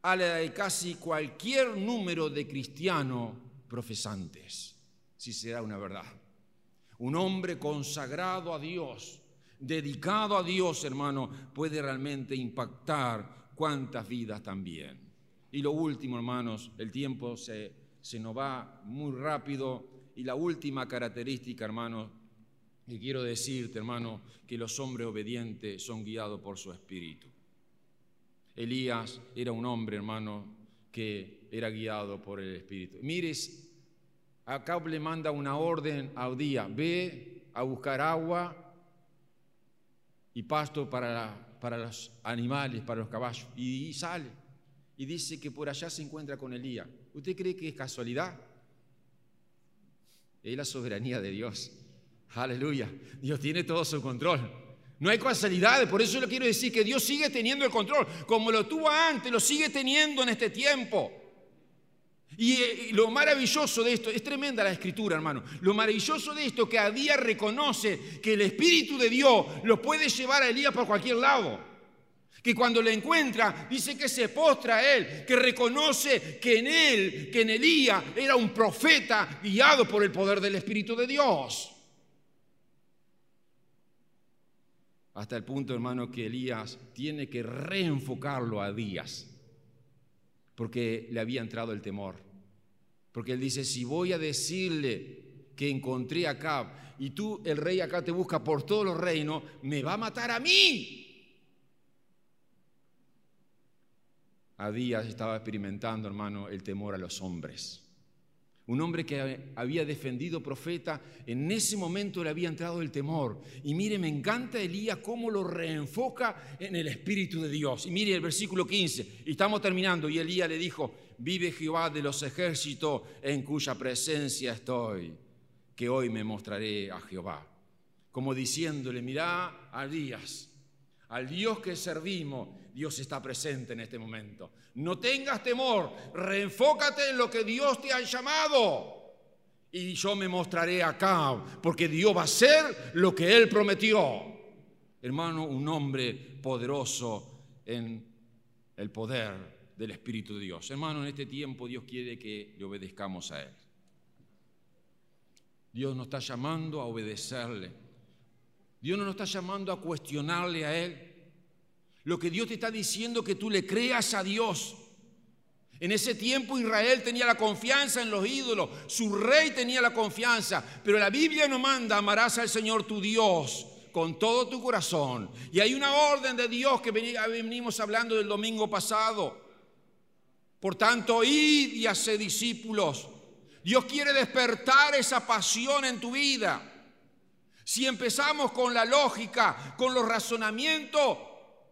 a la de casi cualquier número de cristianos profesantes, si será una verdad. Un hombre consagrado a Dios, dedicado a Dios, hermano, puede realmente impactar cuántas vidas también. Y lo último, hermanos, el tiempo se, se nos va muy rápido. Y la última característica, hermano, y quiero decirte, hermano, que los hombres obedientes son guiados por su espíritu. Elías era un hombre, hermano, que era guiado por el espíritu. Mires Acab le manda una orden a día, ve a buscar agua y pasto para, para los animales, para los caballos, y sale. Y dice que por allá se encuentra con Elías. ¿Usted cree que es casualidad? Es la soberanía de Dios. Aleluya. Dios tiene todo su control. No hay casualidades, por eso le quiero decir que Dios sigue teniendo el control, como lo tuvo antes, lo sigue teniendo en este tiempo. Eh, y, lo maravilloso de esto, es tremenda la escritura, hermano. Lo maravilloso de esto que a día reconoce que el Espíritu de Dios lo puede llevar a Elías por cualquier lado. Que cuando le encuentra, dice que se postra a él, que reconoce que en él, que en Elías era un profeta guiado por el poder del Espíritu de Dios. Hasta el punto, hermano, que Elías tiene que reenfocarlo a Díaz porque le había entrado el temor. Porque él dice, si voy a decirle que encontré acá y tú, el rey acá te busca por todos los reinos, me va a matar a mí. A días estaba experimentando, hermano, el temor a los hombres. Un hombre que había defendido profeta, en ese momento le había entrado el temor. Y mire, me encanta Elías cómo lo reenfoca en el Espíritu de Dios. Y mire el versículo 15, y estamos terminando, y Elías le dijo, vive Jehová de los ejércitos en cuya presencia estoy, que hoy me mostraré a Jehová. Como diciéndole, mirá a Elías, al Dios que servimos, Dios está presente en este momento. No tengas temor, reenfócate en lo que Dios te ha llamado. Y yo me mostraré acá, porque Dios va a hacer lo que Él prometió. Hermano, un hombre poderoso en el poder del Espíritu de Dios. Hermano, en este tiempo Dios quiere que le obedezcamos a Él. Dios nos está llamando a obedecerle. Dios no nos está llamando a cuestionarle a Él. Lo que Dios te está diciendo que tú le creas a Dios. En ese tiempo Israel tenía la confianza en los ídolos, su rey tenía la confianza, pero la Biblia nos manda, amarás al Señor tu Dios con todo tu corazón. Y hay una orden de Dios que venimos hablando del domingo pasado. Por tanto, id y haced discípulos. Dios quiere despertar esa pasión en tu vida. Si empezamos con la lógica, con los razonamientos,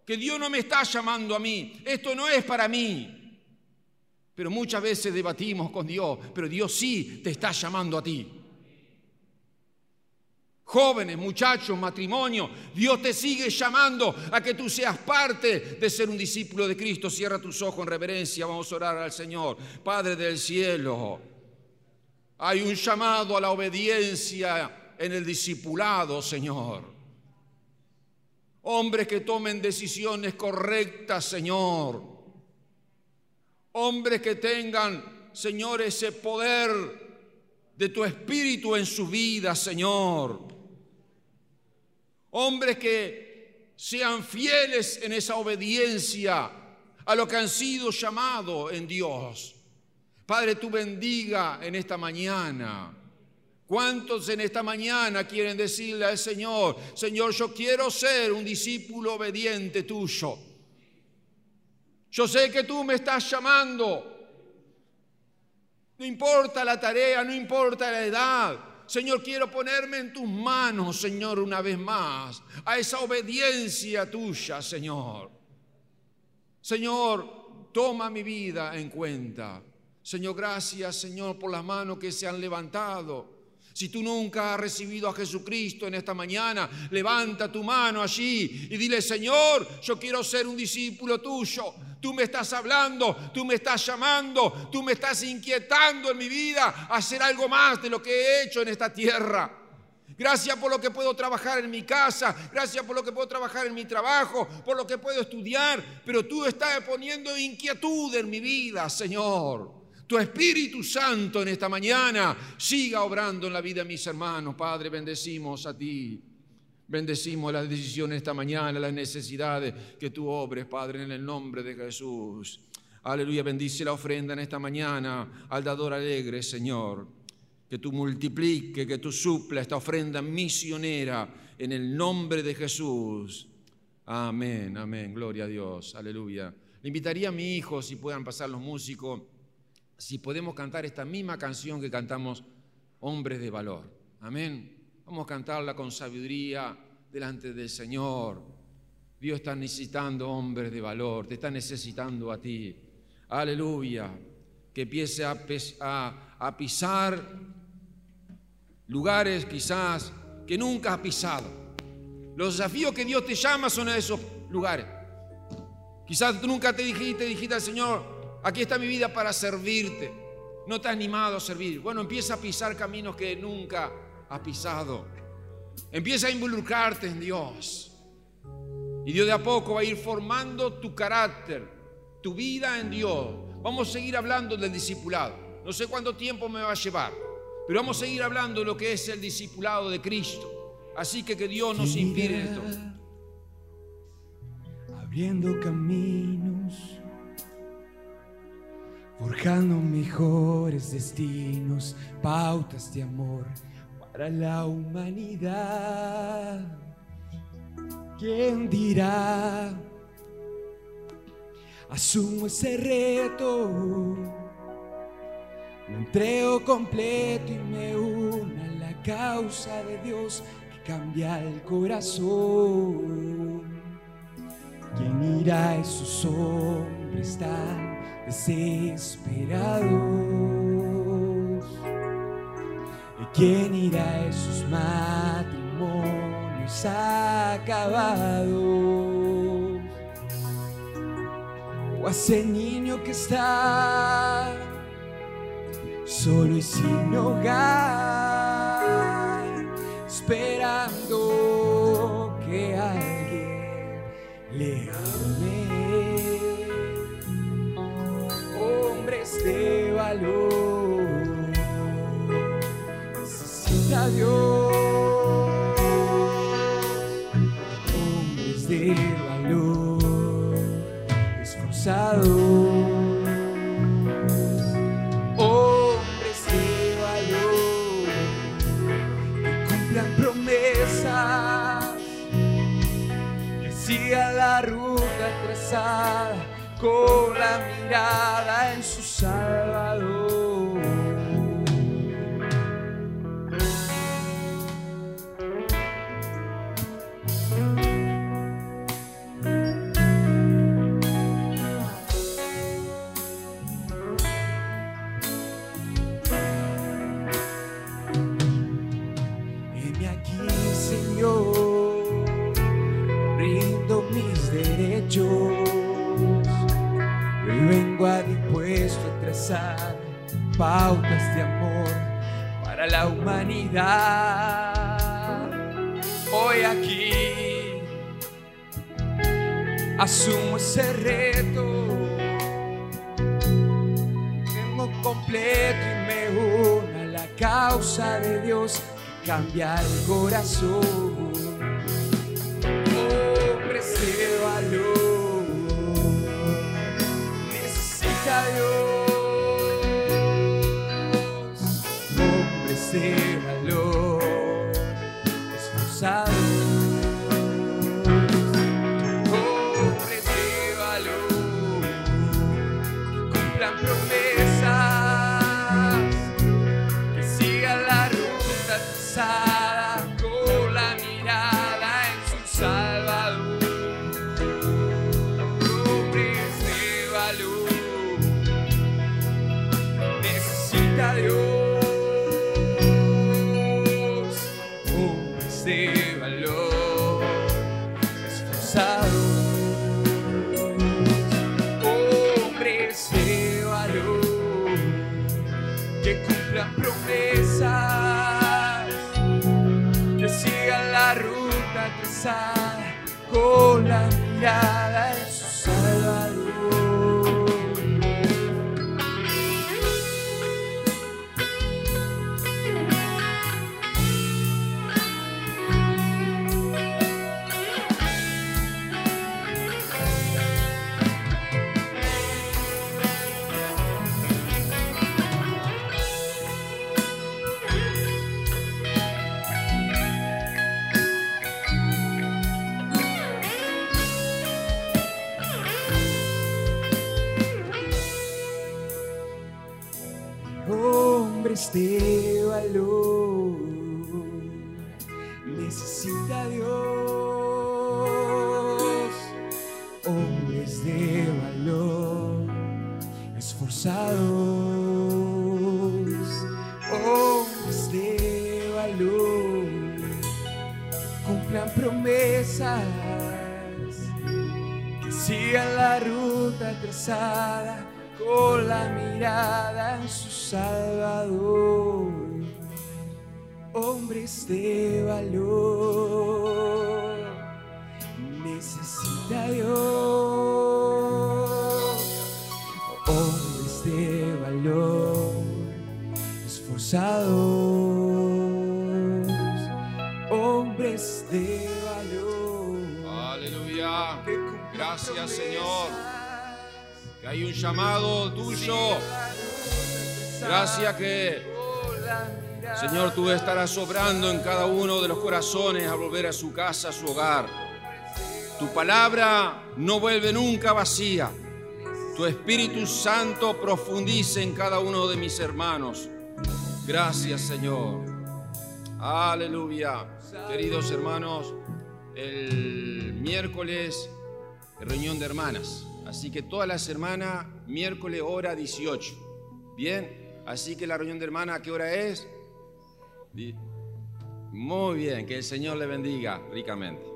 que Dios no me está llamando a mí, esto no es para mí. Pero muchas veces debatimos con Dios, pero Dios sí te está llamando a ti. Jóvenes, muchachos, matrimonio, Dios te sigue llamando a que tú seas parte de ser un discípulo de Cristo. Cierra tus ojos en reverencia, vamos a orar al Señor. Padre del cielo, hay un llamado a la obediencia en el discipulado, Señor. Hombres que tomen decisiones correctas, Señor. Hombres que tengan, Señor, ese poder de tu espíritu en su vida, Señor hombres que sean fieles en esa obediencia a lo que han sido llamados en Dios. Padre, tú bendiga en esta mañana. ¿Cuántos en esta mañana quieren decirle al Señor, Señor, yo quiero ser un discípulo obediente tuyo? Yo sé que tú me estás llamando. No importa la tarea, no importa la edad, Señor, quiero ponerme en tus manos, Señor, una vez más, a esa obediencia tuya, Señor. Señor, toma mi vida en cuenta. Señor, gracias, Señor, por las manos que se han levantado. Si tú nunca has recibido a Jesucristo en esta mañana, levanta tu mano allí y dile, Señor, yo quiero ser un discípulo tuyo. Tú me estás hablando, tú me estás llamando, tú me estás inquietando en mi vida a hacer algo más de lo que he hecho en esta tierra. Gracias por lo que puedo trabajar en mi casa, gracias por lo que puedo trabajar en mi trabajo, por lo que puedo estudiar, pero tú estás poniendo inquietud en mi vida, Señor tu Espíritu Santo en esta mañana siga obrando en la vida de mis hermanos. Padre, bendecimos a ti. Bendecimos las decisiones esta mañana, las necesidades que tú obres, Padre, en el nombre de Jesús. Aleluya, bendice la ofrenda en esta mañana al dador alegre, Señor. Que tú multiplique, que tú supla esta ofrenda misionera en el nombre de Jesús. Amén, amén, gloria a Dios, aleluya. Le invitaría a mi hijo, si puedan pasar los músicos si podemos cantar esta misma canción que cantamos, Hombres de Valor. Amén. Vamos a cantarla con sabiduría delante del Señor. Dios está necesitando hombres de valor, te está necesitando a ti. Aleluya. Que empiece a, pisar lugares quizás que nunca has pisado. Los desafíos que Dios te llama son a esos lugares. Quizás tú nunca te dijiste, dijiste al Señor, Aquí está mi vida para servirte. No te has animado a servir. Bueno, empieza a pisar caminos que nunca has pisado. Empieza a involucrarte en Dios. Y Dios de a poco va a ir formando tu carácter, tu vida en Dios. Vamos a seguir hablando del discipulado. No sé cuánto tiempo me va a llevar, pero vamos a seguir hablando de lo que es el discipulado de Cristo. Así que que Dios nos inspire esto. Abriendo caminos forjando mejores destinos, pautas de amor para la humanidad. ¿Quién dirá? Asumo ese reto, lo entrego completo y me uno a la causa de Dios que cambia el corazón. ¿Quién irá? Esos hombres tan desesperados. ¿Y quién irá a esos matrimonios acabados? O a ese niño que está solo y sin hogar, esperando que alguien le de valor. Necesita Dios hombres de valor, esforzados. Sigan la ruta trazada con la mirada en su Salvador. Cambia el corazón. De valor. Necesita Dios hombres de valor, esforzados, hombres de valor, cumplan promesas, que sigan la ruta trazada con la mirada en su Hombres de valor, necesita Dios. Hombres de valor, esforzados. Hombres de valor. Aleluya. Gracias, Señor. Que hay un llamado tuyo. Gracias que, Señor, tú estarás obrando en cada uno de los corazones a volver a su casa, a su hogar. Tu palabra no vuelve nunca vacía. Tu Espíritu Santo profundice en cada uno de mis hermanos. Gracias, Señor. Aleluya. Queridos hermanos, el miércoles reunión de hermanas. Así que todas las hermanas, miércoles hora 18. Bien, así que la reunión de hermanas, ¿a qué hora es? Muy bien, que el Señor le bendiga ricamente.